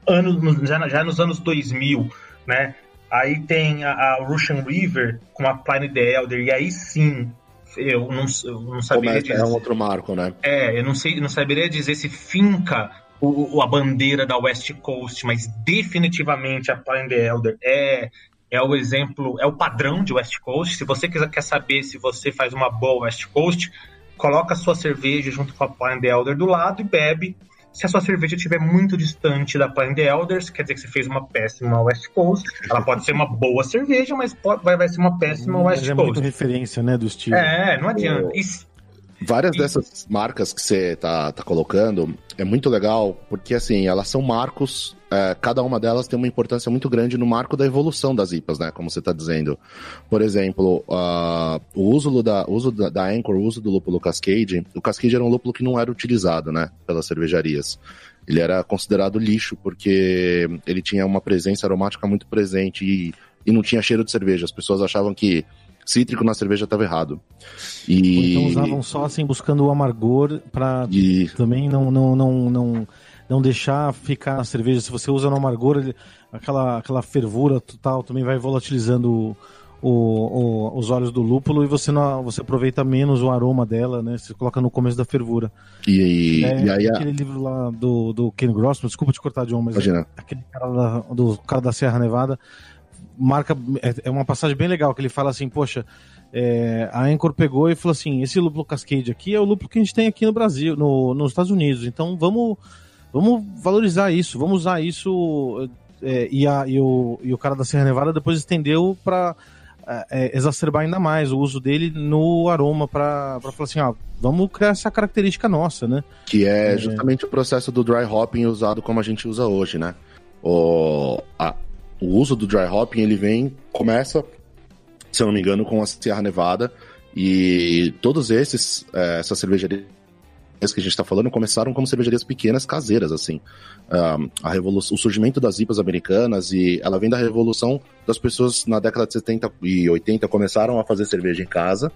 anos, já, já nos anos 2000, né? Aí tem a, a Russian River com a Pliny the Elder, e aí sim eu não, eu não saberia dizer. É um outro marco, né? É, eu não sei, não saberia dizer se finca o, a bandeira da West Coast, mas definitivamente a Pine the Elder é é o exemplo, é o padrão de West Coast. Se você quiser, quer saber se você faz uma boa West Coast, coloca a sua cerveja junto com a Pine the Elder do lado e bebe se a sua cerveja estiver muito distante da Pine the Elders, quer dizer que você fez uma péssima West Coast. Ela pode ser uma boa cerveja, mas pode, vai, vai ser uma péssima West mas Coast. É muito referência, né, do estilo. É, não adianta. E, Várias dessas marcas que você tá, tá colocando é muito legal, porque assim, elas são marcos é, cada uma delas tem uma importância muito grande no marco da evolução das IPAs, né? Como você está dizendo. Por exemplo, uh, o uso, da, uso da, da, Anchor, o uso do lúpulo Cascade. O Cascade era um lúpulo que não era utilizado, né? Pelas cervejarias. Ele era considerado lixo porque ele tinha uma presença aromática muito presente e, e não tinha cheiro de cerveja. As pessoas achavam que cítrico na cerveja estava errado. E... Então usavam só assim, buscando o amargor para e... também não, não, não, não não deixar ficar na cerveja. Se você usa no amargor, ele, aquela, aquela fervura total também vai volatilizando o, o, os olhos do lúpulo e você não, você aproveita menos o aroma dela, né? Você coloca no começo da fervura. E, é, e aí aquele a... livro lá do, do Ken Grossman, desculpa te cortar, John, mas Imagina. aquele cara da, do cara da Serra Nevada marca é, é, uma passagem bem legal que ele fala assim, poxa, é, a Anchor pegou e falou assim, esse lúpulo Cascade aqui é o lúpulo que a gente tem aqui no Brasil, no, nos Estados Unidos, então vamos Vamos valorizar isso, vamos usar isso. É, e, a, e, o, e o cara da Serra Nevada depois estendeu para é, exacerbar ainda mais o uso dele no aroma para falar assim, ah, vamos criar essa característica nossa, né? Que é, é, justamente o processo do dry hopping usado como a gente usa hoje, né? O, a, o uso do dry hopping, ele vem, começa, se eu não me engano, com a Sierra Nevada, e todos esses, é, essas cervejarias que a gente está falando começaram como cervejarias pequenas caseiras, assim. Um, a revolução, o surgimento das IPAs americanas e ela vem da revolução das pessoas na década de 70 e 80 começaram a fazer cerveja em casa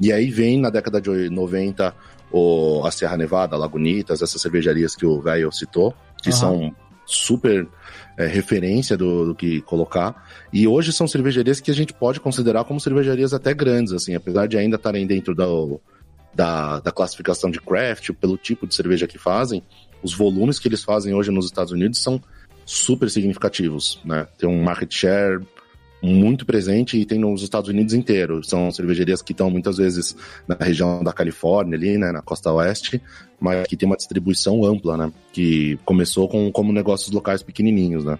e aí vem na década de 90 o, a Serra Nevada, Lagunitas, essas cervejarias que o velho citou, que uhum. são super é, referência do, do, que colocar. E hoje são cervejarias que a gente pode considerar como cervejarias até grandes, assim, apesar de ainda estarem dentro do, da, da classificação de craft, pelo tipo de cerveja que fazem, os volumes que eles fazem hoje nos Estados Unidos são super significativos, né? Tem um market share muito presente e tem nos Estados Unidos inteiro. São cervejarias que estão muitas vezes na região da Califórnia ali, né, na costa oeste, mas que tem uma distribuição ampla, né? Que começou com como negócios locais pequenininhos, né?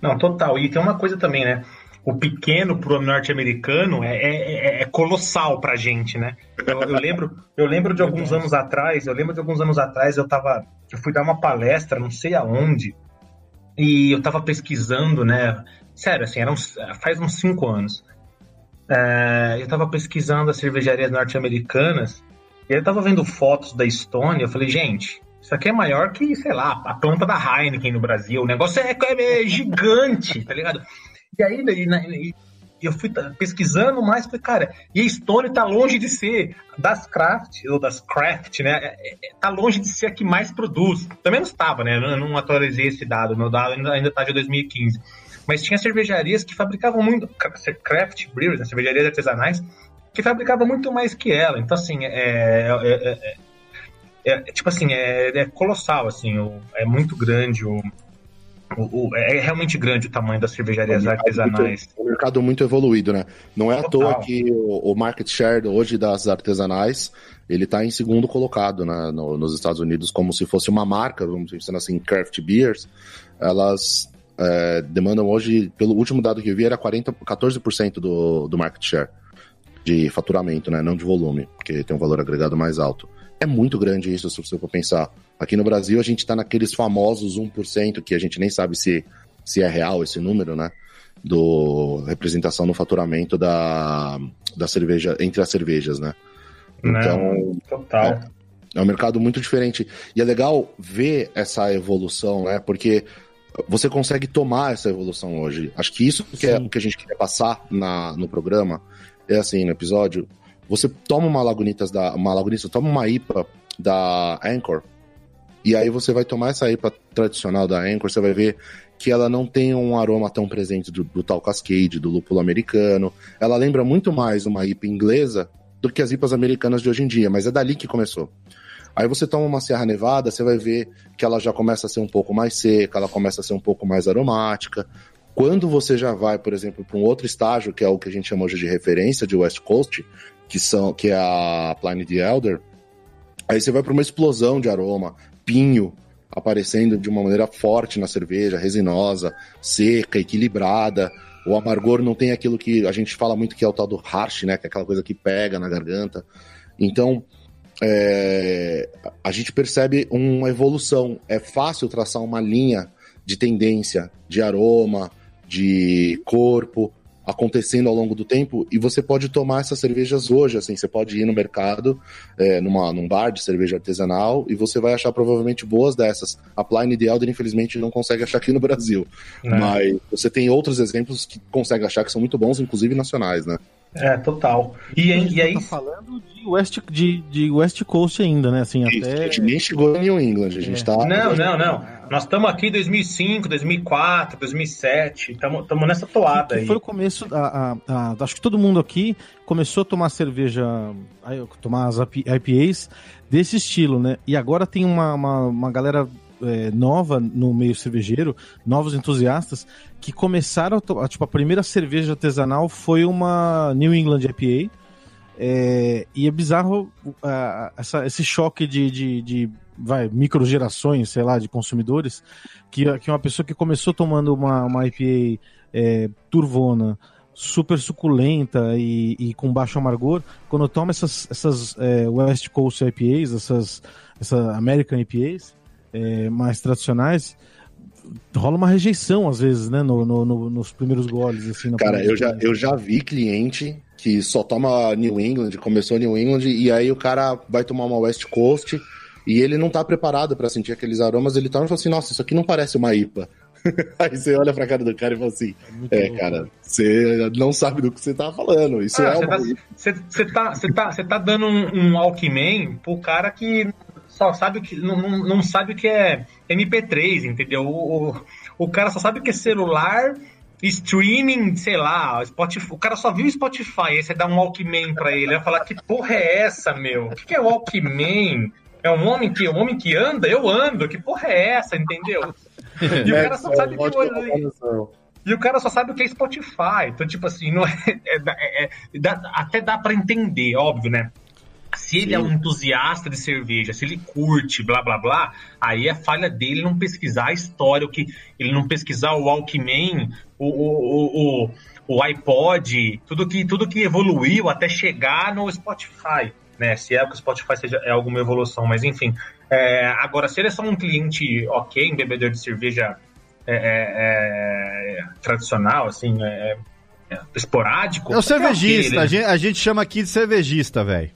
Não, total. E tem uma coisa também, né? o pequeno para o norte-americano é, é, é, é, colossal para a gente, né? Eu, eu, lembro, eu lembro de alguns anos atrás, eu lembro de alguns anos atrás, eu tava, eu fui dar uma palestra, não sei aonde, e eu tava pesquisando, né? Sério, assim, era uns, faz uns cinco anos. É, eu tava pesquisando as cervejarias norte-americanas, e eu tava vendo fotos da Estônia, eu falei, gente, isso aqui é maior que, sei lá, a planta da Heineken no Brasil. O negócio é, é, é gigante, tá ligado? E aí, e, eu fui pesquisando mais, falei, cara, e a Stone tá longe de ser das craft, ou das craft, né? É, é, tá longe de ser a que mais produz. Também não estava, né? Eu não atualizei esse dado, meu dado ainda, ainda tá de 2015. Mas tinha cervejarias que fabricavam muito, craft brewers, né? cervejarias artesanais, que fabricavam muito mais que ela. Então, assim, é, é, é, é tipo assim, é, colossal, assim, é muito grande o o, o, é realmente grande o tamanho das cervejarias é artesanais. É um mercado muito evoluído, né? Não é Total. à toa que o, o, market share hoje das artesanais ele está em segundo colocado né, no, nos Estados Unidos, como se fosse uma marca, vamos dizer assim, craft beers. Elas é, demandam hoje, pelo último dado que eu vi, era 40, 14% do, do market share de faturamento, né? Não de volume, porque tem um valor agregado mais alto. É muito grande isso, se você for pensar. Aqui no Brasil, a gente está naqueles famosos 1%, que a gente nem sabe se, se é real esse número, né? Do representação no faturamento da, da cerveja, entre as cervejas, né? Então. Não, total. É, é um mercado muito diferente. E é legal ver essa evolução, né? Porque você consegue tomar essa evolução hoje. Acho que isso que é o que a gente quer passar na, no programa. É assim, no episódio, você toma uma Lagunitas da. Uma Lagunitas, toma uma IPA da Anchor. E aí você vai tomar essa IPA tradicional da Anchor, você vai ver que ela não tem um aroma tão presente do, do tal Cascade, do lúpulo americano. Ela lembra muito mais uma IPA inglesa do que as IPAs americanas de hoje em dia, mas é dali que começou. Aí você toma uma Serra Nevada, você vai ver que ela já começa a ser um pouco mais seca, ela começa a ser um pouco mais aromática. Quando você já vai, por exemplo, para um outro estágio, que é o que a gente chama hoje de referência de West Coast, que são que é a Pliny the Elder, aí você vai para uma explosão de aroma, pinho aparecendo de uma maneira forte na cerveja, resinosa, seca, equilibrada. O amargor não tem aquilo que a gente fala muito que é o tal do harsh, né? Que é aquela coisa que pega na garganta. Então, é, a gente percebe uma evolução. É fácil traçar uma linha de tendência, de aroma, de corpo, acontecendo ao longo do tempo e você pode tomar essas cervejas hoje, assim, você pode ir no mercado, é, numa, num bar de cerveja artesanal e você vai achar provavelmente boas dessas. A Pliny the Elder, infelizmente, não consegue achar aqui no Brasil, é. mas você tem outros exemplos que consegue achar que são muito bons, inclusive nacionais, né? É, total. E, e, e aí... Tá falando de West, de, de West Coast ainda, né? Assim, até... A gente nem chegou em New England, a gente é. tá... Não, não, não. Nós estamos aqui em 2005, 2004, 2007, estamos nessa toada que, aí. Foi o começo, a, a, a, acho que todo mundo aqui começou a tomar cerveja, tomar as IPAs desse estilo, né? E agora tem uma, uma, uma galera é, nova no meio cervejeiro, novos entusiastas, que começaram a, tipo, a primeira cerveja artesanal foi uma New England IPA, é, e é bizarro essa, esse choque de, de, de vai, sei lá, de consumidores, que, que uma pessoa que começou tomando uma, uma IPA é, turvona, super suculenta e, e, com baixo amargor, quando toma essas, essas é, West Coast IPAs, essas, essas American IPAs é, mais tradicionais, rola uma rejeição às vezes, né, no, no, no nos primeiros goles. Assim, Cara, eu já, eu já vi cliente que só toma New England, começou New England, e aí o cara vai tomar uma West Coast e ele não tá preparado para sentir aqueles aromas, ele toma e fala assim, nossa, isso aqui não parece uma IPA. [LAUGHS] Aí você olha pra cara do cara e fala assim: É, é cara, você não sabe do que você tá falando. Isso ah, é uma. Você tá, tá, tá, tá dando um, um Alckmin pro cara que só sabe que não, não sabe o que é MP3, entendeu? O, o, o cara só sabe o que é celular, streaming, sei lá, Spotify, o cara só viu o Spotify, aí você dá um Walkman pra ele, vai falar, que porra é essa, meu? O que, que é Walkman? É um homem que um homem que anda? Eu ando, que porra é essa, entendeu? [LAUGHS] E o cara só sabe que o, e o cara só sabe o que é Spotify. Então, tipo assim, não é, é, é, é dá, até dá para entender, óbvio, né? Se ele Sim. é um entusiasta de cerveja, se ele curte, blá blá blá, aí é falha dele não pesquisar a história, o que ele não pesquisar o Walkman, o, o, o, o iPod, tudo que, tudo que evoluiu até chegar no Spotify. Né, se é que o Spotify seja é alguma evolução, mas enfim. É, agora, se ele é só um cliente ok, um bebedor de cerveja é, é, é tradicional, assim, é, esporádico. É o cervejista, a, gente, a gente chama aqui de cervejista, velho.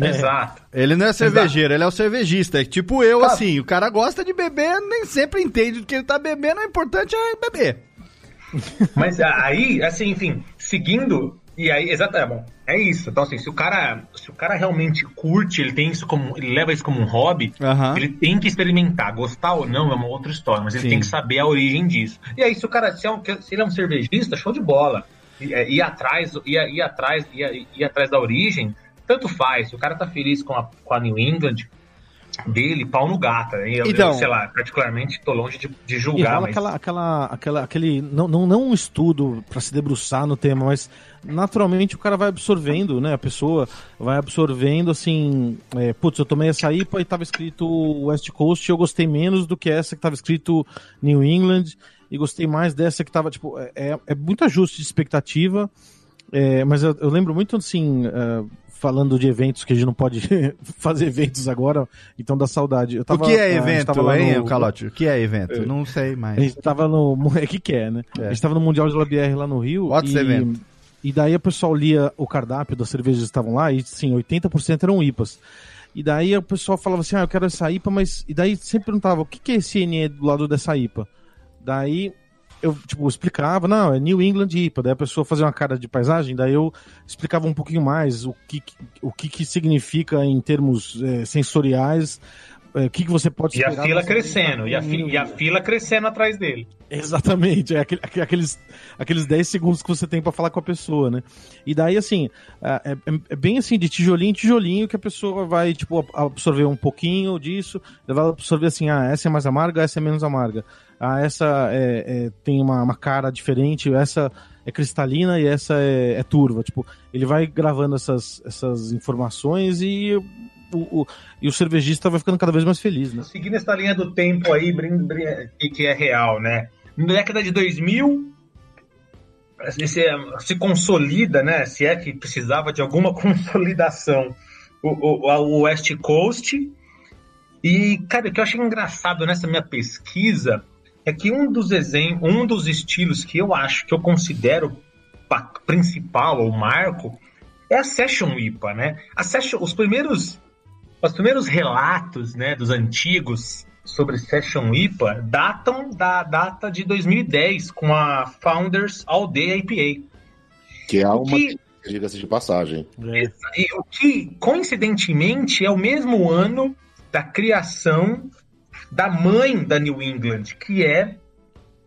É. Exato. Ele não é cervejeiro, Exato. ele é o cervejista. É tipo eu, claro. assim, o cara gosta de beber, nem sempre entende do que ele tá bebendo, o importante é beber. [LAUGHS] Mas aí, assim, enfim, seguindo, e aí, exatamente, é, é isso. Então, assim, se o cara, se o cara realmente curte, ele tem isso como, ele leva isso como um hobby, uhum. ele tem que experimentar. Gostar ou não é uma outra história, mas ele Sim. tem que saber a origem disso. E aí, se o cara, se, é um, se ele é um cervejista, show de bola. Ir, é, atrás, ir, ir atrás, ir atrás da origem, tanto faz. Se o cara tá feliz com a, com a New England, dele, pau no gato. Eu, então, eu, sei lá, particularmente tô longe de, de julgar. Mas... Aquela, aquela, aquela, aquele, não, não, não um estudo para se debruçar no tema, mas naturalmente o cara vai absorvendo, né? A pessoa vai absorvendo assim, é, putz, eu tomei essa IPA e tava escrito West Coast e eu gostei menos do que essa que tava escrito New England e gostei mais dessa que tava, tipo, é, é, é muito ajuste de expectativa. É, mas eu, eu, lembro muito assim, uh, falando de eventos que a gente não pode [LAUGHS] fazer eventos agora, então dá saudade. Eu tava, o que é evento, hein, no... Calote? O que é evento? É. Não sei mais. A gente tava no. [LAUGHS] É que quer, é, né? É. A gente tava no Mundial de LBR lá no Rio. What's e... evento? E daí o pessoal lia o cardápio das cervejas que estavam lá, e sim, 80% eram IPAs. E daí o pessoal falava assim, ah, eu quero essa IPA, mas... E daí sempre perguntava, o que, que é esse NE do lado dessa IPA? Daí eu, tipo, explicava, não, é New England IPA, daí a pessoa fazia uma cara de paisagem, daí eu explicava um pouquinho mais o que, o que, que significa em termos é, sensoriais, o que, que você pode esperar. E a fila crescendo, e a, fi, e a, fila crescendo atrás dele. Exatamente, é aqueles, aqueles 10 segundos que você tem para falar com a pessoa, né? E daí, assim, é, é, é, bem assim, de tijolinho em tijolinho, que a pessoa vai, tipo, absorver um pouquinho disso, vai absorver assim, ah, essa é mais amarga, essa é menos amarga ah, essa é, é, tem uma, uma, cara diferente, essa é cristalina e essa é, é, turva. Tipo, ele vai gravando essas, essas informações e o, o, e o cervejista vai ficando cada vez mais feliz, né? Seguindo essa linha do tempo aí, que é real, né? Na década de 2000, se, se consolida, né? Se é que precisava de alguma [LAUGHS] consolidação, o, o, o West Coast. E, cara, o que eu achei engraçado nessa minha pesquisa é que um dos exemplos, um dos estilos que eu acho que eu considero principal ou marco é a Session IPA, né? A Session, os primeiros os primeiros relatos, né, dos antigos sobre Session IPA datam da data de 2010 com a Founders All Day IPA. Que é uma que, diga-se de passagem. É. E, o que coincidentemente é o mesmo ano da criação da mãe da New England, que é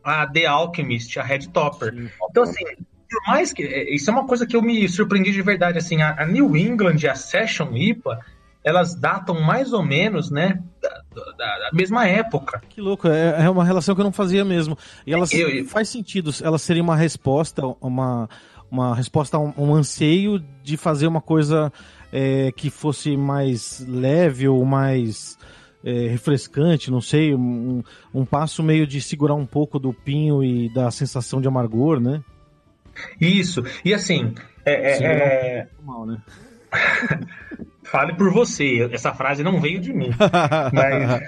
a The Alchemist, a Red Topper. Sim. Então, assim, por mais que. É, isso é uma coisa que eu me surpreendi de verdade. Assim, a, a New England e a Session IPA, elas datam mais ou menos, né? Da, da, da mesma época. Que louco, é, é, uma relação que eu não fazia mesmo. E elas eu, eu... faz sentido, elas seriam uma resposta, uma, uma resposta a um, um anseio de fazer uma coisa é, que fosse mais leve ou mais é, refrescante, não sei, um, um passo meio de segurar um pouco do pinho e da sensação de amargor, né? Isso. E assim, é, é, Sim, é- Mal, né? [LAUGHS] fale por você. Essa frase não veio de mim. [LAUGHS] mas,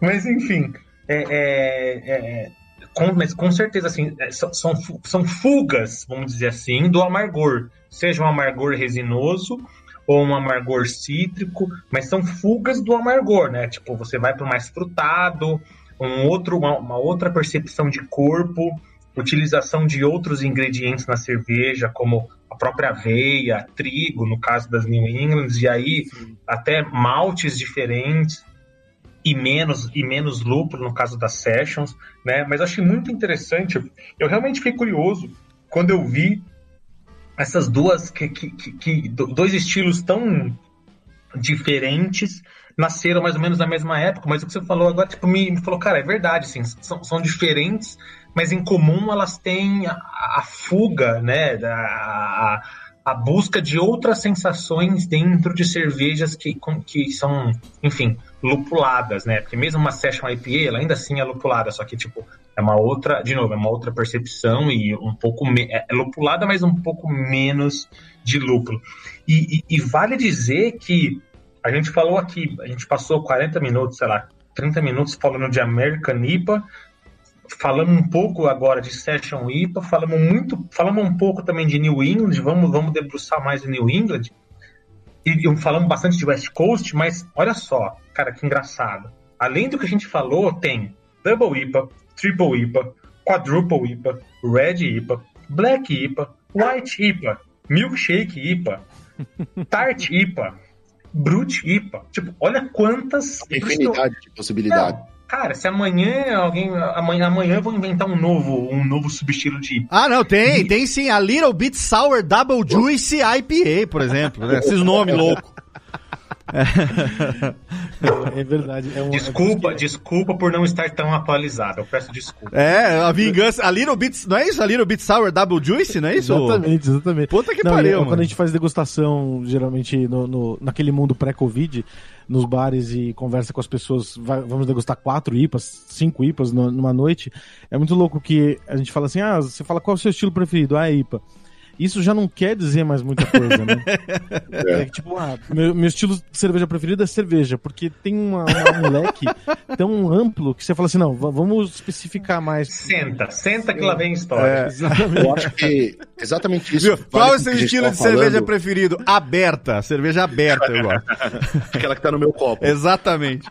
mas enfim, é, é- é- com, mas com certeza assim, é, são, são fu- são fugas, vamos dizer assim, do amargor. Seja um amargor resinoso ou um amargor cítrico, mas são fugas do amargor, né? Tipo, você vai para o mais frutado, um outro, uma, uma outra percepção de corpo, utilização de outros ingredientes na cerveja, como própria aveia, trigo, no caso das New Englands, e aí até maltes diferentes e menos e menos lúpulo no caso das sessions, né? Mas achei muito interessante. Eu realmente fiquei curioso quando eu vi essas duas que, que, que- que- do- dois estilos tão diferentes nasceram mais ou menos na mesma época, mas o que você falou agora tipo, me, me falou, cara, é verdade, assim, são, são diferentes, mas em comum elas têm a, a fuga, né, a, a busca de outras sensações dentro de cervejas que, que são, enfim, lupuladas, né? Porque mesmo uma Session IPA, ela ainda assim é lupulada, só que, tipo, é uma outra, de novo, é uma outra percepção e um pouco, é é lupulada, mas um pouco menos de lúpulo. E, e- e vale dizer que a gente falou aqui, a gente passou 40 minutos, sei lá, 30 minutos falando de American IPA, falamos um pouco agora de Session IPA, falamos muito, falamos um pouco também de New England, vamos, vamos debruçar mais em New England, e, e falamos bastante de West Coast, mas olha só, cara, que engraçado. Além do que a gente falou, tem Double IPA, Triple IPA, Quadruple IPA, Red IPA, Black IPA, White IPA, Milkshake IPA, [LAUGHS] Tart IPA, Brute IPA. Tipo, olha quantas. Infinidade de possibilidades. Não, cara, se amanhã alguém. Amanhã, amanhã eu vou inventar um novo, um novo subestilo de. Ah, não, tem, tem sim. A Little Bit Sour Double Juice IPA, por exemplo. né? Esses nomes [LAUGHS] loucos. [LAUGHS] É verdade. É um, Desculpa, desculpa por não estar tão atualizado. Eu peço desculpa. É, a vingança. A Little Bit. Não é isso? A Little Bit Sour Double Juice, não é isso? Exatamente, exatamente. Puta que Não, pariu, e, mano. Quando a gente faz degustação, geralmente no, no- naquele mundo pré-Covid, nos bares e conversa com as pessoas, vai- vamos degustar quatro IPAs, cinco IPAs no- numa noite, é muito louco que a gente fala assim, ah, você fala qual é o seu estilo preferido? Ah, é IPA. Isso já não quer dizer mais muita coisa, né? [LAUGHS] É, que, tipo, ah, meu, meu estilo de cerveja preferido é cerveja, porque tem uma, uma- um leque tão amplo que você fala assim, não, va- vamos especificar mais. Senta, senta que lá vem a história. Exatamente. Eu acho que exatamente isso. Viu? vale Qual é o seu estilo tava de cerveja falando, preferido? Aberta. Cerveja aberta, eu gosto. [LAUGHS] Aquela que tá no meu copo. Exatamente.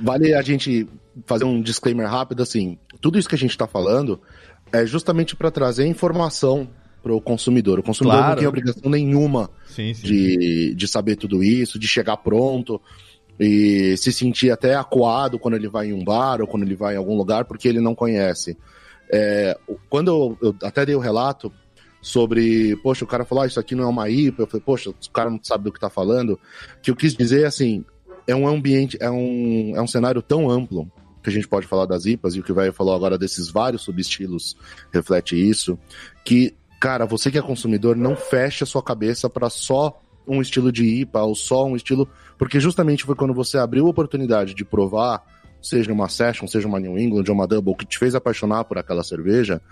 Vale a gente fazer um disclaimer rápido assim. Tudo isso que a gente tá falando é justamente para trazer informação pro consumidor. O consumidor Claro. não tem obrigação nenhuma Sim, sim. de, de saber tudo isso, de chegar pronto e se sentir até acuado quando ele vai em um bar ou quando ele vai em algum lugar porque ele não conhece. É, quando eu, eu até dei o relato sobre, poxa, o cara falou, ah, isso aqui não é uma IPA, eu falei, poxa, o cara não sabe do que tá falando, que eu quis dizer assim, é um ambiente, é um, é um cenário tão amplo que a gente pode falar das IPAs, e o que o velho falou agora desses vários subestilos reflete isso, que, cara, você que é consumidor, não fecha a sua cabeça para só um estilo de IPA ou só um estilo, porque justamente foi quando você abriu a oportunidade de provar, seja uma Session, seja uma New England ou uma Double, que te fez apaixonar por aquela cerveja,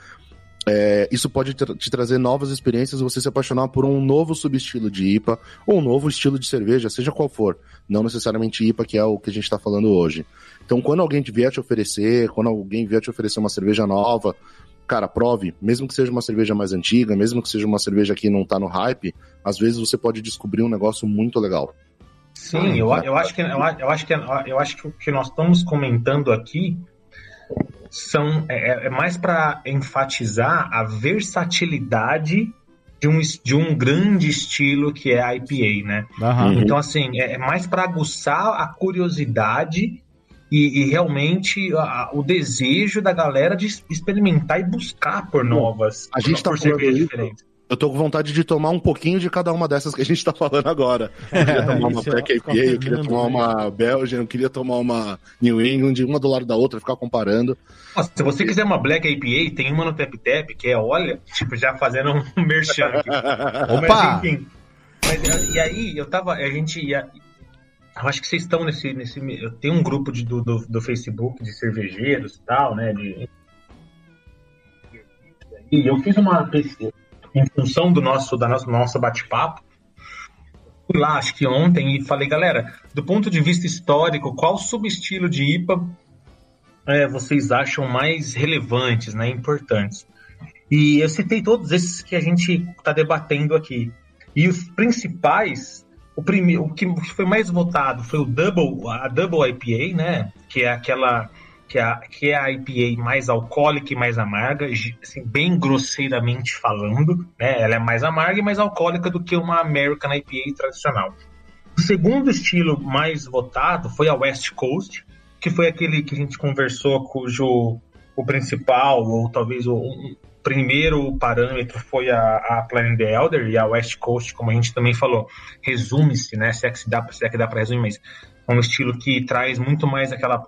é, isso pode te trazer novas experiências, você se apaixonar por um novo subestilo de IPA ou um novo estilo de cerveja, seja qual for, não necessariamente IPA, que é o que a gente está falando hoje. Então, quando alguém vier te oferecer, quando alguém vier te oferecer uma cerveja nova, cara, prove, mesmo que seja uma cerveja mais antiga, mesmo que seja uma cerveja que não tá no hype, às vezes você pode descobrir um negócio muito legal. Sim, eu, eu acho que eu, acho- eu acho que eu acho que o que nós estamos comentando aqui são é, é mais para enfatizar a versatilidade de um, de um grande estilo que é a IPA, né? Uhum. Então assim é, é mais para aguçar a curiosidade e, e realmente a- o desejo da galera de experimentar e buscar por novas, a gente tá por falando diferentes. Eu tô com vontade de tomar um pouquinho de cada uma dessas que a gente tá falando agora. Eu queria tomar uma Black ficar IPA, eu queria tomar né? uma Belgian, eu queria tomar uma New England, uma do lado da outra, ficar comparando. Nossa, se você quiser uma Black IPA, tem uma no Tap Tap que é, olha, tipo, já fazendo um [LAUGHS] merchan aqui. [LAUGHS] Opa! Mas, enfim. Mas, e aí, eu tava. A gente ia. Eu acho que vocês estão nesse. nesse tenho um grupo de, do, do, do Facebook de cervejeiros e tal, né? De, E eu fiz uma pesquisa em função do nosso, da nosso, nosso bate-papo. Fui lá, acho que ontem, e falei, galera, do ponto de vista histórico, qual subestilo de IPA é, vocês acham mais relevantes, né, importantes? E eu citei todos esses que a gente está debatendo aqui. E os principais, o, primeiro, o que foi mais votado foi o Double, a Double IPA, né? Que é aquela que é, a, que é a IPA mais alcoólica e mais amarga, assim, bem grosseiramente falando, né? Ela é mais amarga e mais alcoólica do que uma American IPA tradicional. O segundo estilo mais votado foi a West Coast, que foi aquele que a gente conversou, cujo o principal, ou talvez o primeiro parâmetro foi a, a Planet Elder e a West Coast, como a gente também falou, resume-se, né? Se é que, dá, se é que dá para resumir, mas é um estilo que traz muito mais aquela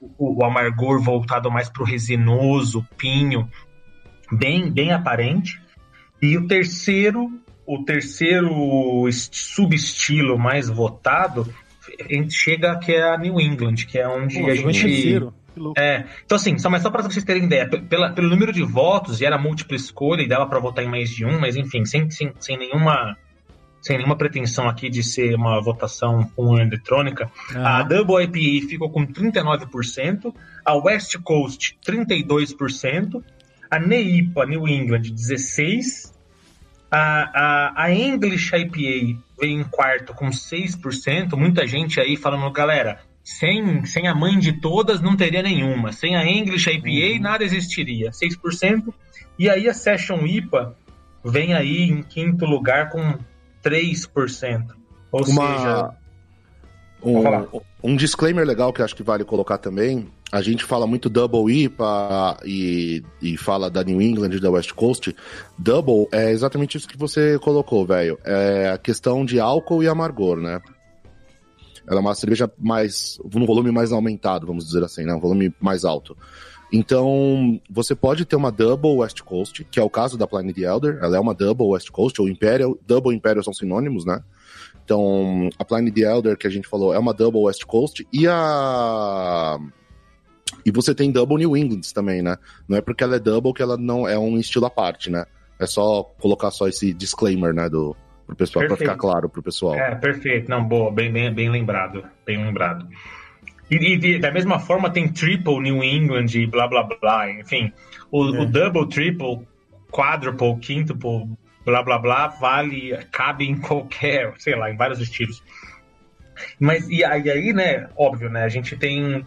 o, o amargor voltado mais para o resinoso, pinho, bem, bem aparente. E o terceiro, o terceiro subestilo mais votado chega que é a New England, que é onde Pô, a gente é, então assim, só, mas só para vocês terem ideia, pela, pelo número de votos, e era múltipla escolha e dava para votar em mais de um, mas enfim, sem, sem, sem nenhuma sem nenhuma pretensão aqui de ser uma votação com eletrônica, a Double IPA ficou com 39%, a West Coast 32%, a NEIPA, New England, 16%, a, a, a English IPA veio em quarto com 6%, muita gente aí falando, galera, sem, sem a mãe de todas não teria nenhuma, sem a English IPA uhum. nada existiria, 6%, e aí a Session IPA vem aí em quinto lugar com 3%. Ou Uma... seja. Um, um disclaimer legal que acho que vale colocar também. A gente fala muito Double IPA e, e fala da New England e da West Coast. Double é exatamente isso que você colocou, velho. É a questão de álcool e amargor, né? Ela é uma cerveja mais. num volume mais aumentado, vamos dizer assim, né? Um volume mais alto. Então, você pode ter uma Double West Coast, que é o caso da Planet Elder, ela é uma Double West Coast, ou Imperial, Double Imperial são sinônimos, né? Então, a Planet Elder, que a gente falou, é uma Double West Coast, e a... E você tem Double New England também, né? Não é porque ela é Double que ela não é um estilo à parte, né? É só colocar só esse disclaimer, né, do, pro pessoal, para ficar claro pro pessoal. É, perfeito. Não, boa, bem, bem, bem lembrado, bem lembrado. E, e, da mesma forma tem triple New England e blá blá blá, enfim. O, é. o double, triple, quadruple, quintuple, blá blá blá, vale, cabe em qualquer, sei lá, em vários estilos. Mas e aí, né, óbvio, né, a gente tem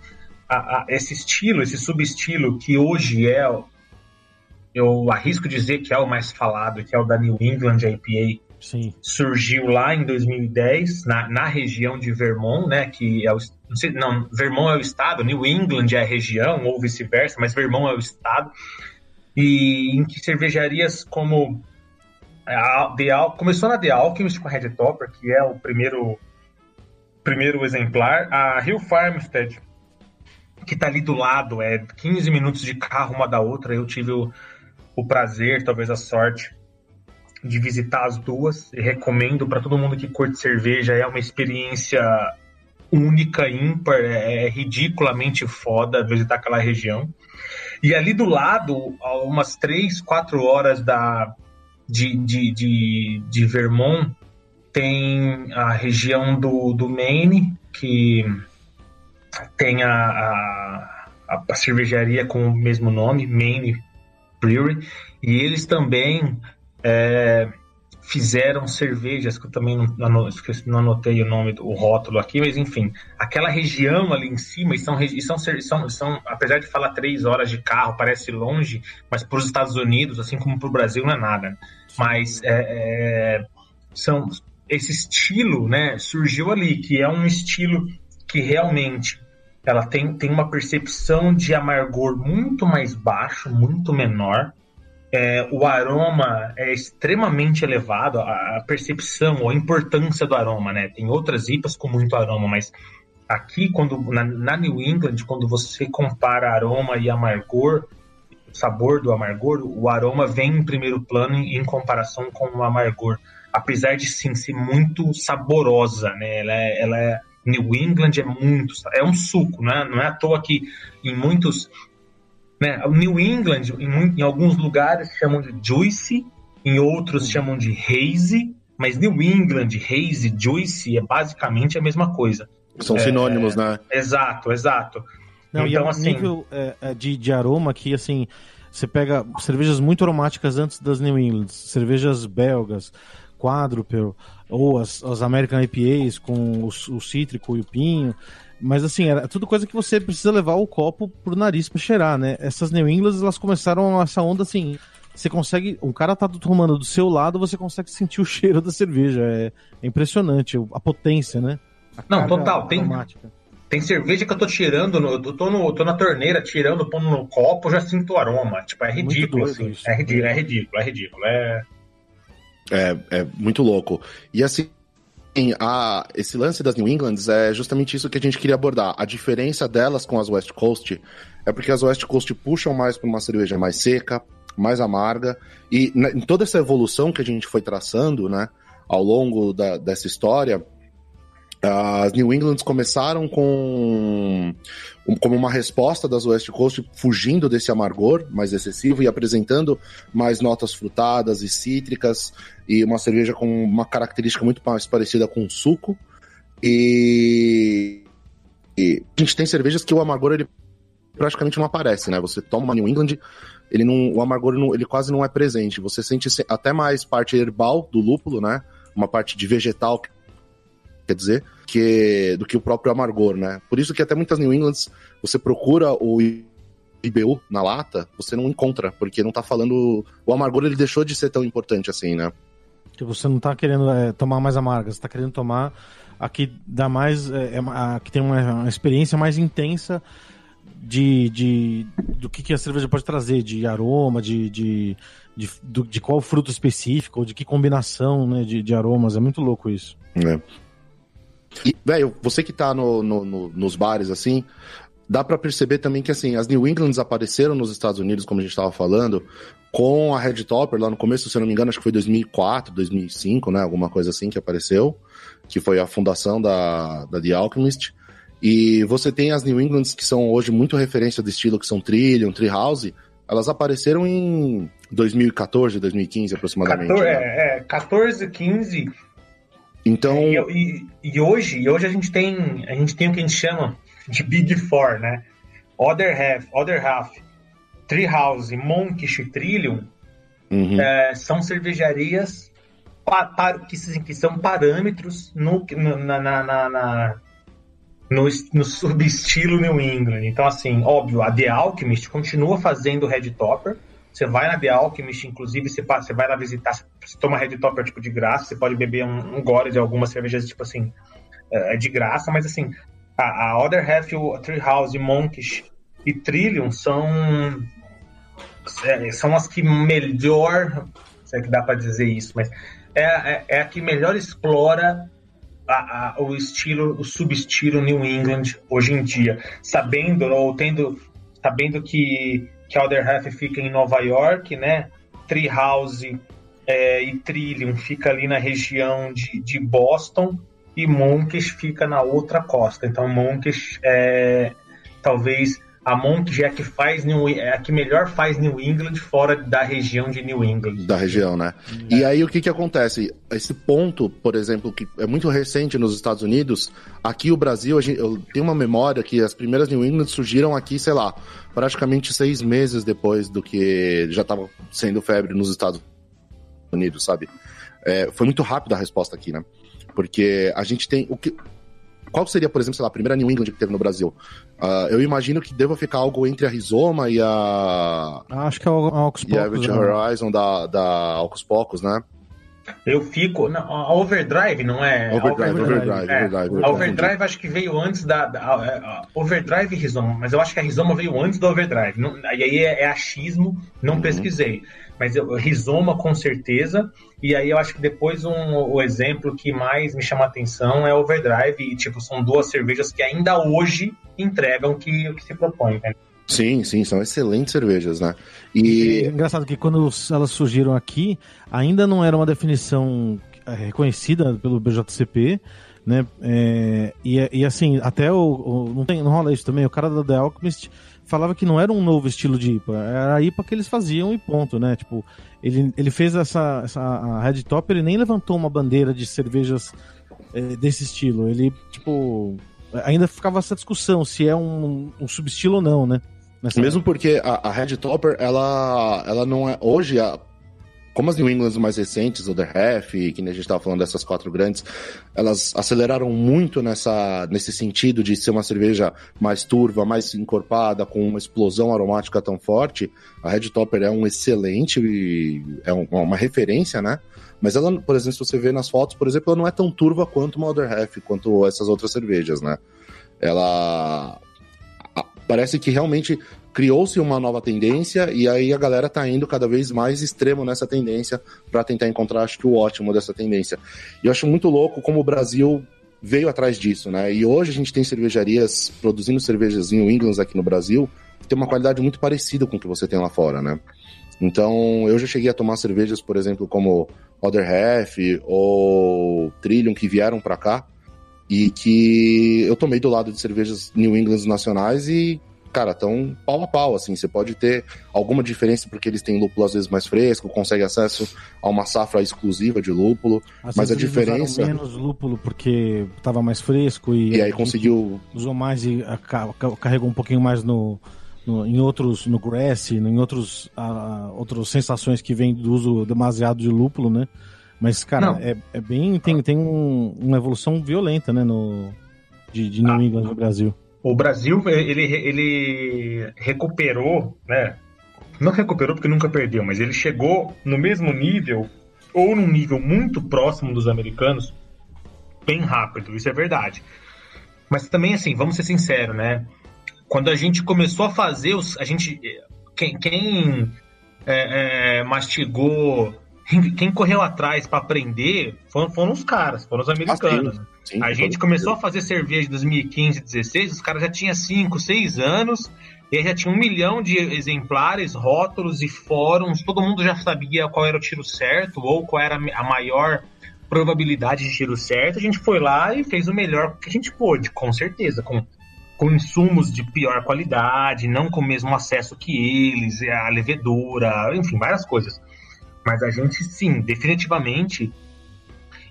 a, a, esse estilo, esse subestilo que hoje é, eu arrisco dizer que é o mais falado, que é o da New England IPA, Sim. surgiu lá em 2010 na, na região de Vermont, né, que é o não, sei, não, Vermont é o estado, New England é a região ou vice-versa, mas Vermont é o estado e em que cervejarias como a The Al começou na The Alchemist com a Red Topper, que é o primeiro primeiro exemplar, a Hill Farmstead que está ali do lado, é 15 minutos de carro uma da outra. Eu tive o, o prazer, talvez a sorte, de visitar as duas. Recomendo para todo mundo que curte cerveja. É uma experiência única, ímpar, é, é ridiculamente foda visitar aquela região. E ali do lado, a umas três, quatro horas da, de, de, de, de Vermont, tem a região do, do Maine, que tem a, a, a cervejaria com o mesmo nome, Maine Brewery, e eles também é, fizeram cervejas, que eu também não, não, não anotei o nome, o rótulo aqui, mas enfim, aquela região ali em cima, e são, e são, são, são, apesar de falar três horas de carro, parece longe, mas para os Estados Unidos, assim como para o Brasil, não é nada. Mas é, é, são, esse estilo né, surgiu ali, que é um estilo que realmente ela tem, tem uma percepção de amargor muito mais baixo, muito menor. É, o aroma é extremamente elevado, a, percepção, a importância do aroma, né? Tem outras IPAs com muito aroma, mas aqui, quando na, na New England, quando você compara aroma e amargor, sabor do amargor, o aroma vem em primeiro plano em, em comparação com o amargor. Apesar de sim ser muito saborosa, né? Ela é, ela é New England é muito. É um suco, né? Não é à toa que em muitos Né? O New England, em, em alguns lugares, chamam de Juicy, em outros hum. chamam de Hazy, mas New England, Hazy, Juicy é basicamente a mesma coisa. São é, sinônimos, né? Exato, exato. Não, então, e é assim, nível é, é, de, de aroma que, assim, você pega cervejas muito aromáticas antes das New England, cervejas belgas, quadruple, ou as, as American IPAs com o, o cítrico e o pinho. Mas assim, era tudo coisa que você precisa levar o copo pro nariz para cheirar, né? Essas New England, elas começaram essa onda assim. Você consegue. Um cara tá tomando do seu lado, você consegue sentir o [LAUGHS] cheiro da cerveja. É, é impressionante, a potência, né? A Não, total. Tem, tem cerveja que eu tô tirando, no, eu tô, no, tô na torneira tirando, pondo no copo, já sinto o aroma. Tipo, é ridículo, assim. É ridículo, é ridículo, é ridículo. É... É, é muito louco. E assim, a, esse lance das New Englands é justamente isso que a gente queria abordar. A diferença delas com as West Coast é porque as West Coast puxam mais para uma cerveja mais seca, mais amarga, e em toda essa evolução que a gente foi traçando, né, ao longo da, dessa história, as New Englands começaram com como uma resposta das West Coast, fugindo desse amargor mais excessivo e apresentando mais notas frutadas e cítricas e uma cerveja com uma característica muito mais parecida com suco. E, e a gente tem cervejas que o amargor ele praticamente não aparece, né? Você toma uma New England, ele não, o amargor não, ele quase não é presente. Você sente até mais parte herbal do lúpulo, né? Uma parte de vegetal quer dizer, que, do que o próprio amargor, né? Por isso que até muitas New Englands, você procura o IBU na lata, você não encontra, porque não tá falando. O amargor ele deixou de ser tão importante assim, né? Que você não tá querendo é, tomar mais amarga, você tá querendo tomar a que dá mais. É, é a que tem uma, uma experiência mais intensa de, de do que, que a cerveja pode trazer, de aroma, de, de, de, de, de qual fruto específico, ou de que combinação né, de, de aromas. É muito louco isso. É. E, velho, você que tá no, no, no, nos bares, assim, dá para perceber também que, assim, as New Englands apareceram nos Estados Unidos, como a gente tava falando, com a Red Topper lá no começo, se eu não me engano, acho que foi 2004, 2005, né? Alguma coisa assim que apareceu, que foi a fundação da, da The Alchemist. E você tem as New Englands que são hoje muito referência do estilo, que são Trillium, Treehouse, elas apareceram em 2014, 2015 aproximadamente. 14, né? é, é, 14, 15 então. E, e, e, hoje, e hoje a gente tem a gente tem o que a gente chama de Big Four, né? Other Half, Other Half, Treehouse, Monkish e Trillium uhum. é, são cervejarias pa, pa, que, que, são parâmetros no, na, na, na, na no, no subestilo New England. Então, assim, óbvio, a The Alchemist continua fazendo Red Topper, você vai na The Alchemist, inclusive, você, você vai lá visitar, você toma Red Topper tipo de graça, você pode beber um, um gole de algumas cervejas, tipo assim, é, é de graça, mas assim, a, a Other Half, o Treehouse, Monkish e Trillium são é, são as que melhor, se é que dá para dizer isso, mas é, é, é, a que melhor explora a, a, o estilo, o subestilo New England hoje em dia, sabendo ou tendo, sabendo que que Other Half fica em Nova York, né? Treehouse é, e Trillium fica ali na região de, de Boston e Monkish fica na outra costa. Então Monkish é talvez a Monk é a que faz New, é a que melhor faz New England fora da região de New England. Da região, né? É. E aí o que que acontece? Esse ponto, por exemplo, que é muito recente nos Estados Unidos, aqui o Brasil, gente, eu tenho uma memória que as primeiras New England surgiram aqui, sei lá, praticamente seis meses depois do que já estava sendo febre nos Estados Unidos, sabe? É, foi muito rápida a resposta aqui, né? Porque a gente tem o que qual seria, por exemplo, sei lá, a primeira New England que teve no Brasil? Uh, eu imagino que deva ficar algo entre a Rizoma e a. Ah, acho que é a Alcos Pocos. E a Average né? Horizon da, da Alcos Pocos, né? Eu fico. Não, a Overdrive, não é? Overdrive, Overdrive. overdrive, é, overdrive a Overdrive acho que veio antes da. da a, a Overdrive e Rizoma, mas eu acho que a Rizoma veio antes do Overdrive. Não, e aí é, é achismo, não uhum. pesquisei. Mas eu, Rizoma com certeza. E aí eu acho que depois um, o exemplo que mais me chama a atenção é Overdrive. E, tipo, são duas cervejas que ainda hoje entregam o que, que se propõe, né? Sim, sim, são excelentes cervejas, né? E... É engraçado que quando elas surgiram aqui, ainda não era uma definição é, reconhecida pelo BJCP, né? É, e, e assim, até o, o, não tem não rola isso também. O cara da The Alchemist falava que não era um novo estilo de IPA, era a IPA que eles faziam e ponto, né? Tipo, ele, ele fez essa, essa a Red Top, ele nem levantou uma bandeira de cervejas é, desse estilo. Ele, tipo, ainda ficava essa discussão se é um, um subestilo ou não, né? Nessa Mesmo época. porque a, a Red Topper, ela, ela não é. Hoje, a, como as New Englands mais recentes, o The Half, que a gente estava falando dessas quatro grandes, elas aceleraram muito nessa, nesse sentido de ser uma cerveja mais turva, mais encorpada, com uma explosão aromática tão forte. A Red Topper é um excelente, é uma referência, né? Mas ela, por exemplo, se você vê nas fotos, por exemplo, ela não é tão turva quanto uma Other Half, quanto essas outras cervejas, né? Ela parece que realmente criou-se uma nova tendência e aí a galera tá indo cada vez mais extremo nessa tendência para tentar encontrar, acho que o ótimo dessa tendência. E eu acho muito louco como o Brasil veio atrás disso, né? E hoje a gente tem cervejarias produzindo cervejas em England aqui no Brasil que tem uma qualidade muito parecida com o que você tem lá fora, né? Então, eu já cheguei a tomar cervejas, por exemplo, como Other Half ou Trillium, que vieram para cá, e que eu tomei do lado de cervejas New England nacionais e cara, tão pau a pau, assim, você pode ter alguma diferença porque eles têm lúpulo às vezes mais fresco, consegue acesso a uma safra exclusiva de lúpulo, às mas a diferença... menos lúpulo porque estava mais fresco e... E aí conseguiu... Usou mais e carregou um pouquinho mais no, no em outros, no grass, em outros, uh, outras sensações que vem do uso demasiado de lúpulo, né? Mas, cara, é, é, bem. Tem, tem um, uma evolução violenta, né? No, de, de New ah, England no Brasil. O Brasil, ele, ele recuperou, né? Não recuperou porque nunca perdeu, mas ele chegou no mesmo nível, ou num nível muito próximo dos americanos, bem rápido, isso é verdade. Mas também, assim, vamos ser sinceros, né? Quando a gente começou a fazer os. A gente. Quem, quem é, é, mastigou quem correu atrás para aprender foram, foram, os caras, foram os americanos. Ah, sim, sim, a gente começou a fazer cerveja em 2015, 2016, os caras já tinham 5, 6 anos, e aí já tinha um milhão de exemplares, rótulos e fóruns, todo mundo já sabia qual era o tiro certo, ou qual era a maior probabilidade de tiro certo. A gente foi lá e fez o melhor que a gente pôde, com certeza, com com insumos de pior qualidade, não com o mesmo acesso que eles, a levedura, enfim, várias coisas. Mas a gente, sim, definitivamente,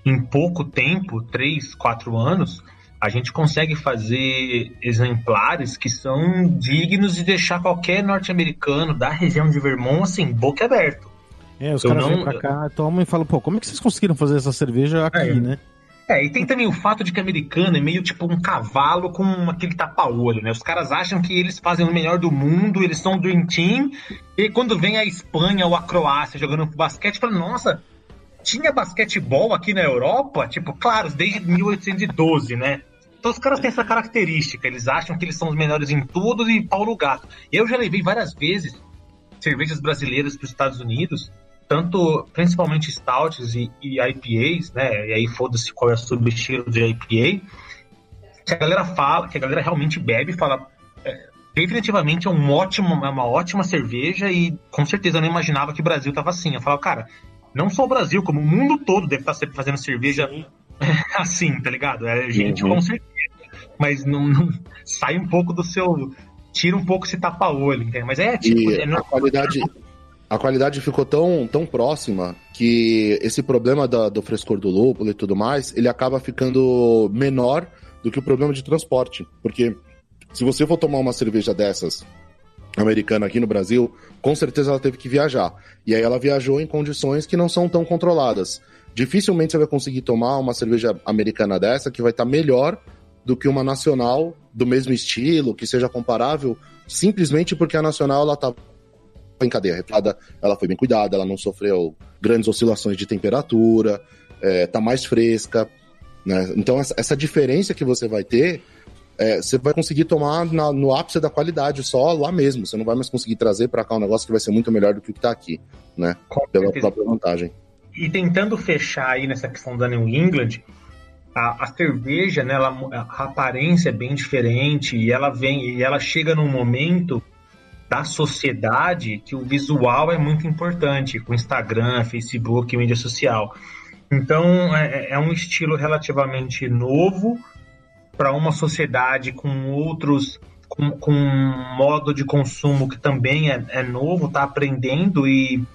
em pouco tempo, três, quatro anos, a gente consegue fazer exemplares que são dignos de deixar qualquer norte-americano da região de Vermont, assim, boca aberta. É, os Eu caras não... vêm pra cá, tomam e falam, pô, como é que vocês conseguiram fazer essa cerveja aqui, é. né? É, e tem também o fato de que americano é meio tipo um cavalo com aquele tapa-olho, né? Os caras acham que eles fazem o melhor do mundo, eles são Dream Team, e quando vem a Espanha ou a Croácia jogando basquete, fala, nossa, tinha basquetebol aqui na Europa? Tipo, claro, desde 1812, né? Então os caras têm essa característica, eles acham que eles são os melhores em tudo e pau no gato. Eu já levei várias vezes cervejas brasileiras para os Estados Unidos tanto principalmente stouts e, e IPAs, né? E aí foda-se qual é o subestilo de IPA, que a galera fala, que a galera realmente bebe e fala. É, definitivamente é um ótimo, é uma ótima cerveja e com certeza eu não imaginava que o Brasil tava assim. Eu falo, cara, não só o Brasil, como o mundo todo deve estar tá fazendo cerveja [LAUGHS] assim, tá ligado? É gente uhum. com certeza. Mas não, não, sai um pouco do seu. Tira um pouco esse tapa-olho, entende? Mas é tipo. É, a qualidade a qualidade ficou tão, tão próxima que esse problema da, do frescor do lúpulo e tudo mais, ele acaba ficando menor do que o problema de transporte. Porque se você for tomar uma cerveja dessas americana aqui no Brasil, com certeza ela teve que viajar. E aí ela viajou em condições que não são tão controladas. Dificilmente você vai conseguir tomar uma cerveja americana dessa que vai estar melhor do que uma nacional do mesmo estilo, que seja comparável, simplesmente porque a nacional ela tá em cadeia refrigerada, ela foi bem cuidada, ela não sofreu grandes oscilações de temperatura, é, tá mais fresca, né? Então essa, essa diferença que você vai ter, é, você vai conseguir tomar na, no ápice da qualidade só lá mesmo. Você não vai mais conseguir trazer para cá um negócio que vai ser muito melhor do que o que tá aqui, né? Com Pela certeza. própria vantagem. E tentando fechar aí nessa questão da New England, a, a, cerveja, né, ela, a aparência é bem diferente e ela vem e ela chega num momento da sociedade que o visual é muito importante, com Instagram, Facebook, mídia social. Então é, é um estilo relativamente novo para uma sociedade com outros com, com, um modo de consumo que também é, é novo, está aprendendo e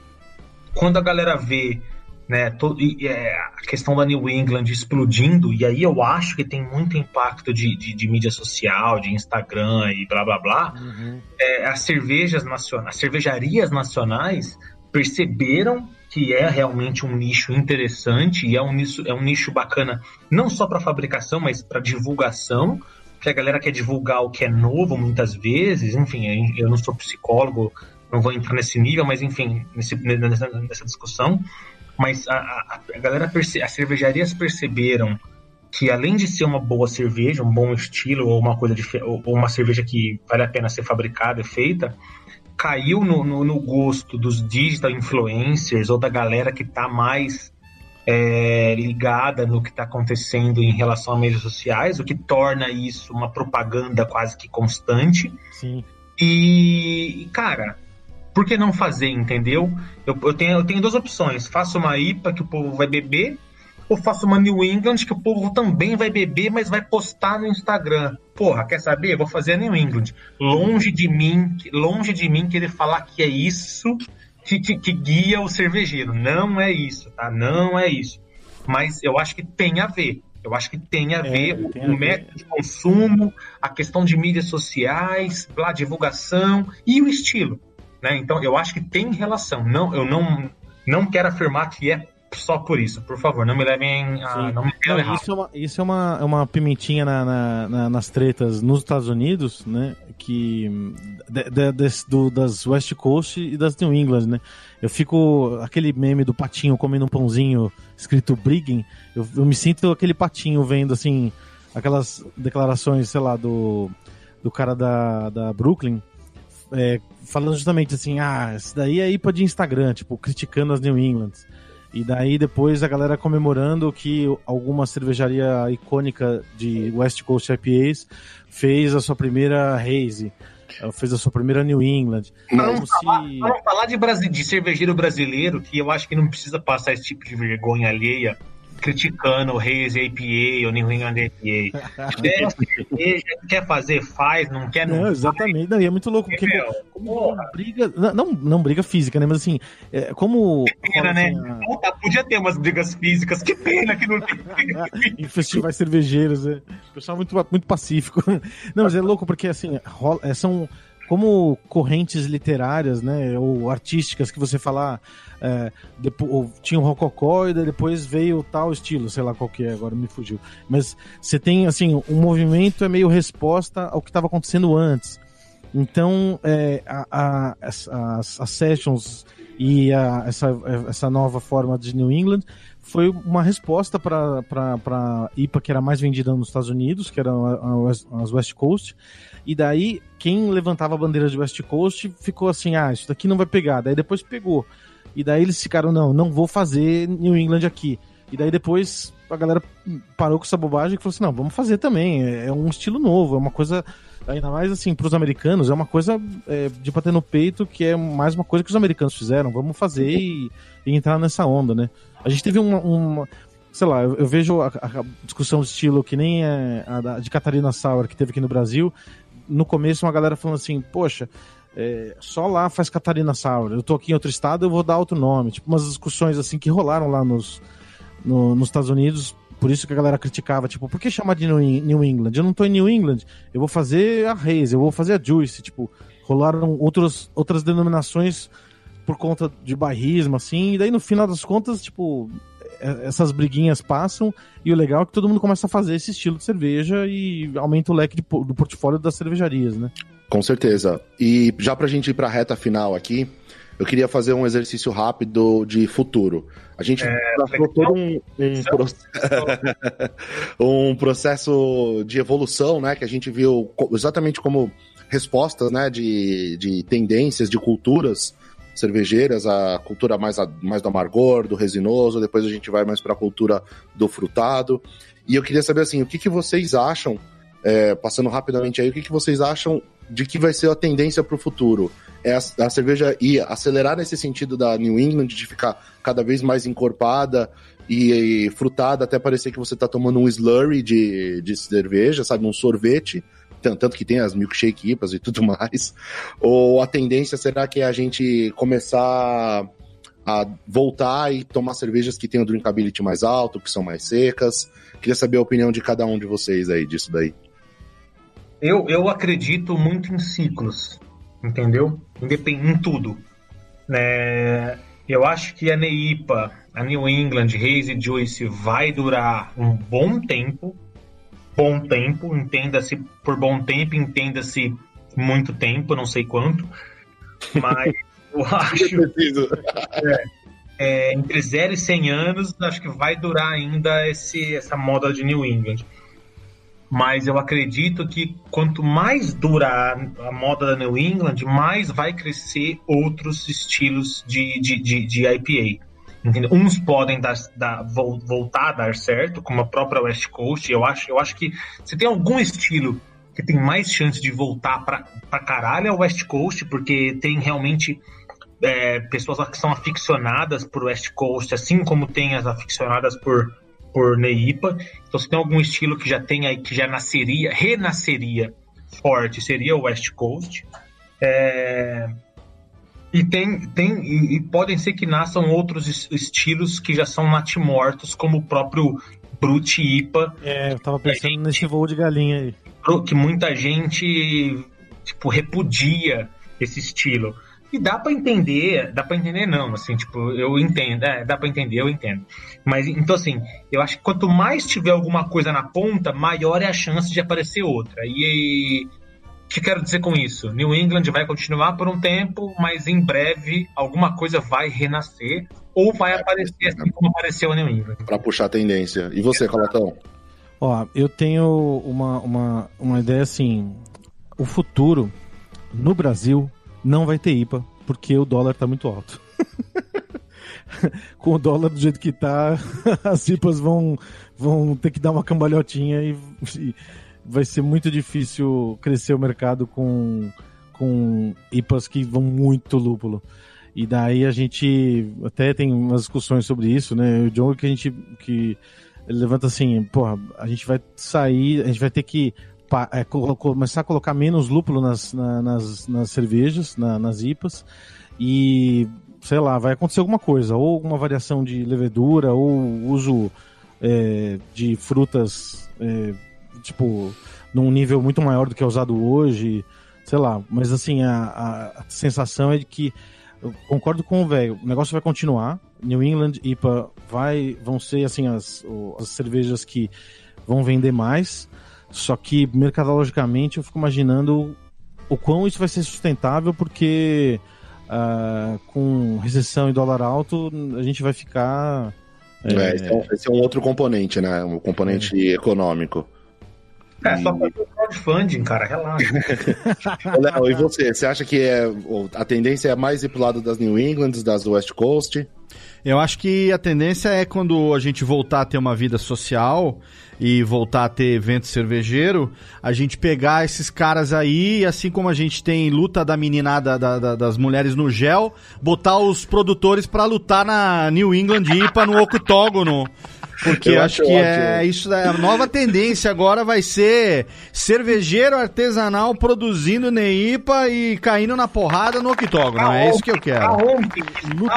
quando a galera vê né, todo, e, é, a questão da New England explodindo, e aí eu acho que tem muito impacto de, de, de mídia social, de Instagram e blá blá blá, uhum. é, as cervejas nacionais, as cervejarias nacionais perceberam que é realmente um nicho interessante e é um nicho, é um nicho bacana, não só para fabricação, mas para divulgação, que a galera quer divulgar o que é novo muitas vezes, enfim, eu não sou psicólogo, não vou entrar nesse nível, mas enfim, nesse, nessa, nessa discussão, mas a, a, a galera, perce, as cervejarias perceberam que além de ser uma boa cerveja, um bom estilo, ou uma coisa de, ou uma cerveja que vale a pena ser fabricada e feita, caiu no, no, no, gosto dos digital influencers ou da galera que está mais é, ligada no que está acontecendo em relação a mídias sociais, o que torna isso uma propaganda quase que constante. Sim. E, cara, por que não fazer, entendeu? Eu, eu, tenho, eu tenho duas opções. Faço uma IPA que o povo vai beber, ou faço uma New England que o povo também vai beber, mas vai postar no Instagram. Porra, quer saber? Vou fazer a New England. Longe de mim, longe de mim querer falar que é isso que, que, que guia o cervejeiro. Não é isso, tá? Não é isso. Mas eu acho que tem a ver. Eu acho que tem a é, ver tem o, a método ver. de consumo, a questão de mídias sociais, a divulgação e o estilo. Né? Então, eu acho que tem relação. Não, eu não, não quero afirmar que é só por isso. Por favor, não me levem a. Não me não, errado. Isso é uma, isso é uma, é uma pimentinha na, na, na, nas tretas nos Estados Unidos, né? Que. De, de, de, do, das West Coast e das New England, né? Eu fico. Aquele meme do patinho comendo um pãozinho escrito Brigging. Eu, eu me sinto aquele patinho vendo, assim. Aquelas declarações, sei lá, do. Do cara da, da Brooklyn. É, falando justamente assim, ah, isso daí é IPA de Instagram, tipo, criticando as New Englands. E daí depois a galera comemorando que alguma cervejaria icônica de West Coast IPAs fez a sua primeira haze, fez a sua primeira New England. Vamos, falar, se... vamos falar de, de cervejeiro brasileiro, que eu acho que não precisa passar esse tipo de vergonha alheia criticando o Reis APA ou New England APA. quer, quer fazer, faz, não quer, não. não exatamente. Não, e é muito louco, porque como briga. Não, não briga física, né? Mas assim, é, como. Que pena, né? Assim, a... Podia ter umas brigas físicas, que pena que não tem. [LAUGHS] em festivais cervejeiros, né? O pessoal muito, muito pacífico. [LAUGHS] Não, mas é louco porque assim, rola, é, são como correntes literárias, né, ou artísticas que você falar, é, depois, tinha o um rococó e depois veio tal estilo, sei lá qual que é, agora me fugiu. Mas você tem, assim, um movimento é meio resposta ao que estava acontecendo antes. Então, é, a, a, as, as, sessions e a, essa, essa nova forma de New England foi uma resposta para a IPA que era mais vendida nos Estados Unidos, que era as West Coast, e daí, quem levantava a bandeira de West Coast ficou assim: ah, isso daqui não vai pegar. Daí depois pegou. E daí eles ficaram: não, não vou fazer New England aqui. E daí depois a galera parou com essa bobagem e falou assim: não, vamos fazer também. É, é um estilo novo, é uma coisa. Ainda mais assim, para os americanos, é uma coisa é, de bater no peito que é mais uma coisa que os americanos fizeram. Vamos fazer e, e entrar nessa onda, né? A gente teve uma, uma sei lá, eu, eu vejo a, a, discussão de estilo que nem é a, a de Catarina Sauer que teve aqui no Brasil, no começo uma galera falando assim, poxa, é, só lá faz Catarina Sauer. Eu tô aqui em outro estado, eu vou dar outro nome. Tipo, umas discussões assim que rolaram lá nos, no, nos Estados Unidos. Por isso que a galera criticava, tipo, por que chamar de New England? Eu não tô em New England, eu vou fazer a Reis, eu vou fazer a Juice. Tipo, rolaram outros, outras denominações por conta de bairrismo, assim. E daí no final das contas, tipo, essas briguinhas passam e o legal é que todo mundo começa a fazer esse estilo de cerveja e aumenta o leque de, do portfólio das cervejarias, né? Com certeza. E já pra gente ir pra reta final aqui, eu queria fazer um exercício rápido de futuro. A gente é, passou todo um, um, processo, [LAUGHS] um, processo de evolução, né? Que a gente viu exatamente como respostas, né? De, de tendências, de culturas cervejeiras, a cultura mais, a, mais do amargor, do resinoso, depois a gente vai mais para a cultura do frutado. E eu queria saber assim, o que, que vocês acham, é, passando rapidamente aí, o que, que vocês acham de que vai ser a tendência para o futuro? É a, a, cerveja ir acelerar nesse sentido da New England, de ficar cada vez mais encorpada e, e frutada até parecer que você tá tomando um slurry de, de cerveja, sabe? Um sorvete. Tanto que tem as milkshake IPAs e tudo [LAUGHS] mais. Ou a tendência será que a gente começar a voltar e tomar cervejas que tenham drinkability mais alto, que são mais secas. Queria saber a opinião de cada um de vocês aí disso daí. Eu, eu acredito muito em ciclos, entendeu? Independ em tudo. É, eu acho que a NEIPA, a New England Haze Juice vai durar um bom tempo. Bom tempo, entenda-se por bom tempo, entenda-se muito tempo, não sei quanto. Mas eu [LAUGHS] acho. é, é, entre 0 e 100 anos, acho que vai durar ainda esse, essa moda de New England. Mas eu acredito que quanto mais durar a moda da New England, mais vai crescer outros estilos de, de, de, de IPA. Entendeu? Uns podem dar, dar, voltar a dar certo, como a própria West Coast. Eu acho, eu acho que se tem algum estilo que tem mais chance de voltar pra, caralho é o West Coast, porque tem realmente é, pessoas que são aficionadas por West Coast, assim como tem as aficionadas por, por Neipa. Então, se tem algum estilo que já tem aí, que já nasceria, renasceria forte, seria o West Coast. É, e tem, tem e, e, podem ser que nasçam outros estilos que já são natimortos, como o próprio Brute IPA. É, eu tava pensando nesse voo de galinha aí. Que muita gente tipo repudia esse estilo. E dá para entender, dá para entender não, assim, tipo, eu entendo, é, dá para entender, eu entendo. Mas então assim, eu acho que quanto mais tiver alguma coisa na ponta, maior é a chance de aparecer outra. E o que quero dizer com isso? New England vai continuar por um tempo, mas em breve alguma coisa vai renascer ou vai aparecer assim como apareceu a New England. Para puxar a tendência. E você, Calatão? Ó, eu tenho uma, uma, uma ideia assim, o futuro no Brasil não vai ter IPA, porque o dólar tá muito alto. [LAUGHS] Com o dólar do jeito que tá, [LAUGHS] as IPAs vão, vão ter que dar uma cambalhotinha e, e vai ser muito difícil crescer o mercado com, com IPAs que vão muito lúpulo. E daí a gente até tem umas discussões sobre isso, né? O John que a gente que levanta assim, porra, a gente vai sair, a gente vai ter que é, começar a colocar menos lúpulo nas, na, nas, nas cervejas, na, nas IPAs, e sei lá, vai acontecer alguma coisa, ou alguma variação de levedura, ou uso é, de frutas, é, tipo, num nível muito maior do que é usado hoje, sei lá, mas assim, a, a sensação é de que eu concordo com o velho, o negócio vai continuar, New England IPA vai, vão ser assim as, as cervejas que vão vender mais, só que mercadologicamente eu fico imaginando o quão isso vai ser sustentável, porque uh, com recessão e dólar alto a gente vai ficar. É, é... Esse, é um, esse, é um, outro componente, né? Um componente é. econômico. É, só fazer o crowdfunding, cara, relaxa. [LAUGHS] Léo, e você? Você acha que é, a tendência é mais ir pro lado das New Englands, das West Coast? Eu acho que a tendência é quando a gente voltar a ter uma vida social e voltar a ter evento cervejeiro, a gente pegar esses caras aí, assim como a gente tem luta da meninada da, da, das mulheres no gel, botar os produtores para lutar na New England IPA no octógono porque eu acho que ótimo. é isso, é a nova tendência agora vai ser cervejeiro artesanal produzindo Neipa e caindo na porrada no octógono. É isso que eu quero.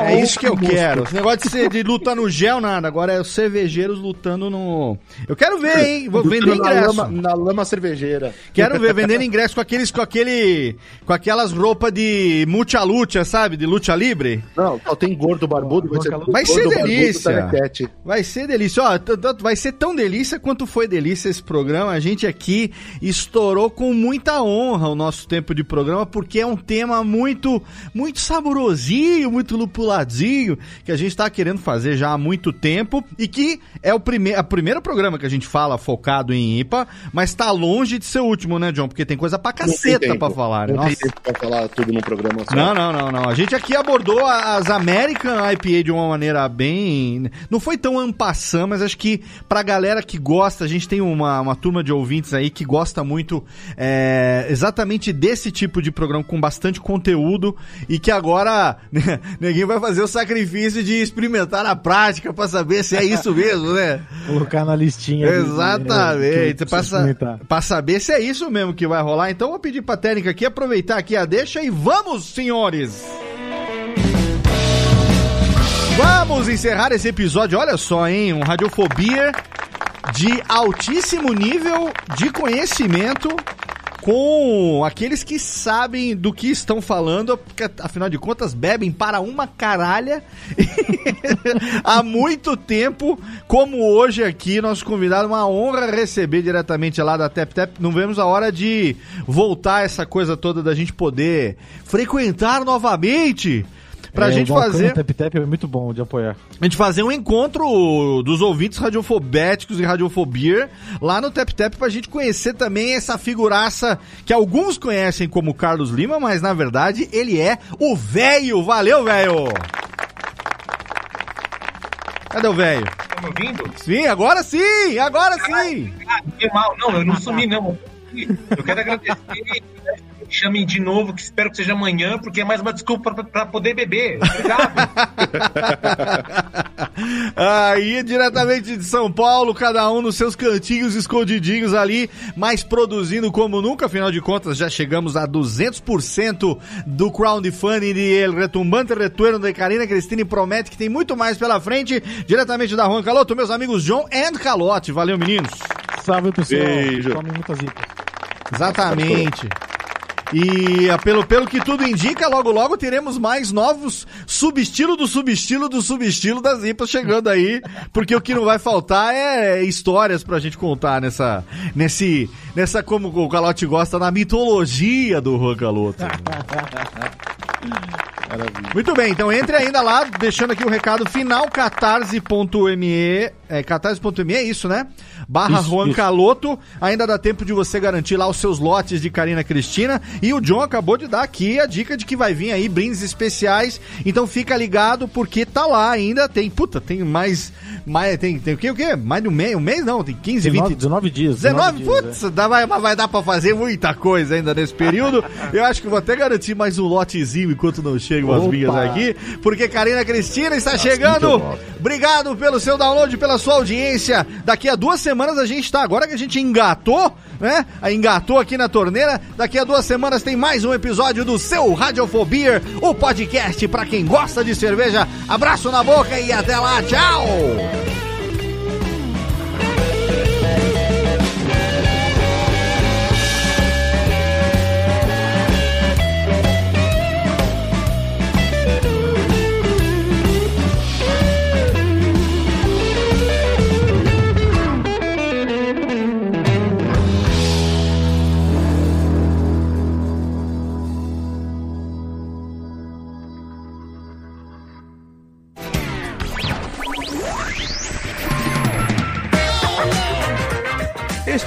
É isso que eu quero. Esse negócio de, ser, de lutar no gel, nada. Agora é os cervejeiros lutando no. Eu quero ver, hein? Vou vender ingresso. Na lama, na lama cervejeira. Quero ver, vendendo ingresso com aqueles, com aquele. Com aquelas roupas de lucha, sabe? De lucha libre. Não, só tem gordo barbudo. Vai ser, vai ser delícia. Vai ser delícia delícia. Ó, vai ser tão delícia quanto foi delícia esse programa. A gente aqui estourou com muita honra o nosso tempo de programa, porque é um tema muito, muito saborosinho, muito lupuladinho, que a gente está querendo fazer já há muito tempo e que é o primeiro, a primeiro programa que a gente fala focado em IPA, mas está longe de ser o último, né, John? Porque tem coisa pra caceta pra falar. Né? Não Nossa. tem tempo pra falar tudo num programa só. Não, não, não, não. A gente aqui abordou as American IPA de uma maneira bem. Não foi tão ampassando mas acho que pra galera que gosta, a gente tem uma, uma turma de ouvintes aí que gosta muito é, exatamente desse tipo de programa com bastante conteúdo e que agora né, ninguém vai fazer o sacrifício de experimentar na prática pra saber se é isso mesmo, né? Colocar na listinha. Exatamente, pra, sa pra saber se é isso mesmo que vai rolar. Então vou pedir pra técnica aqui aproveitar aqui a deixa e vamos, senhores! Vamos encerrar esse episódio. Olha só, hein? Um Radiofobia de altíssimo nível de conhecimento com aqueles que sabem do que estão falando, porque afinal de contas bebem para uma caralha [LAUGHS] há muito tempo, como hoje aqui, nosso convidado, uma honra receber diretamente lá da Tap Tap. Não vemos a hora de voltar essa coisa toda da gente poder frequentar novamente pra é, gente o fazer. Tap Tap é muito bom de apoiar. A gente fazer um encontro dos ouvintes radiofobéticos e radiofobia lá no Tap Tap pra gente conhecer também essa figuraça que alguns conhecem como Carlos Lima, mas na verdade ele é o velho. Valeu, velho! Cadê o velho? Tá me ouvindo? Sim, agora sim! Agora sim! Ah, que mal. Não, eu não sumi, não. Eu quero agradecer. Chamem de novo, que espero que seja amanhã, porque é mais uma desculpa para poder beber. Obrigado. [LAUGHS] Aí, diretamente de São Paulo, cada um nos seus cantinhos escondidinhos ali, mas produzindo como nunca, afinal de contas, já chegamos a 200% do crowdfunding de El Retumbante Retorno de Karina Cristine promete que tem muito mais pela frente, diretamente da Juan Caloto, meus amigos John and Calote. Valeu, meninos. Salve, pessoal. Beijo. Tome muita zica. Exatamente. E ah, pelo, pelo que tudo indica, logo logo teremos mais novos subestilo do subestilo do subestilo das IPAs chegando aí, porque o que não vai faltar é histórias pra gente contar nessa, nesse, nessa como o Calote gosta, na mitologia do Juan Caloto. [LAUGHS] Muito bem, então entre ainda lá, deixando aqui o recado final, catarse.me, é, catarse.me é isso, né? Barra Isso, Juan isso. Caloto, ainda dá tempo de você garantir lá os seus lotes de Karina Cristina, e o John acabou de dar aqui a dica de que vai vir aí brindes especiais, então fica ligado, porque tá lá ainda, tem, puta, tem mais, mais tem, tem o que, o que? Mais de um mês, um mês não, tem 15, 19, 20, 19 dias. 19, dias, putz, dá, vai, vai dar pra fazer muita coisa ainda nesse período. [LAUGHS] Eu acho que vou até garantir mais um lotezinho enquanto não chegam as Opa. minhas aqui, porque Karina Cristina está chegando. Obrigado pelo seu download, pela sua audiência. Daqui a duas semanas a gente tá, agora que a gente engatou, né? Engatou aqui na torneira. Daqui a duas semanas tem mais um episódio do seu Radiofobia, o podcast pra quem gosta de cerveja. Abraço na boca e até lá, tchau!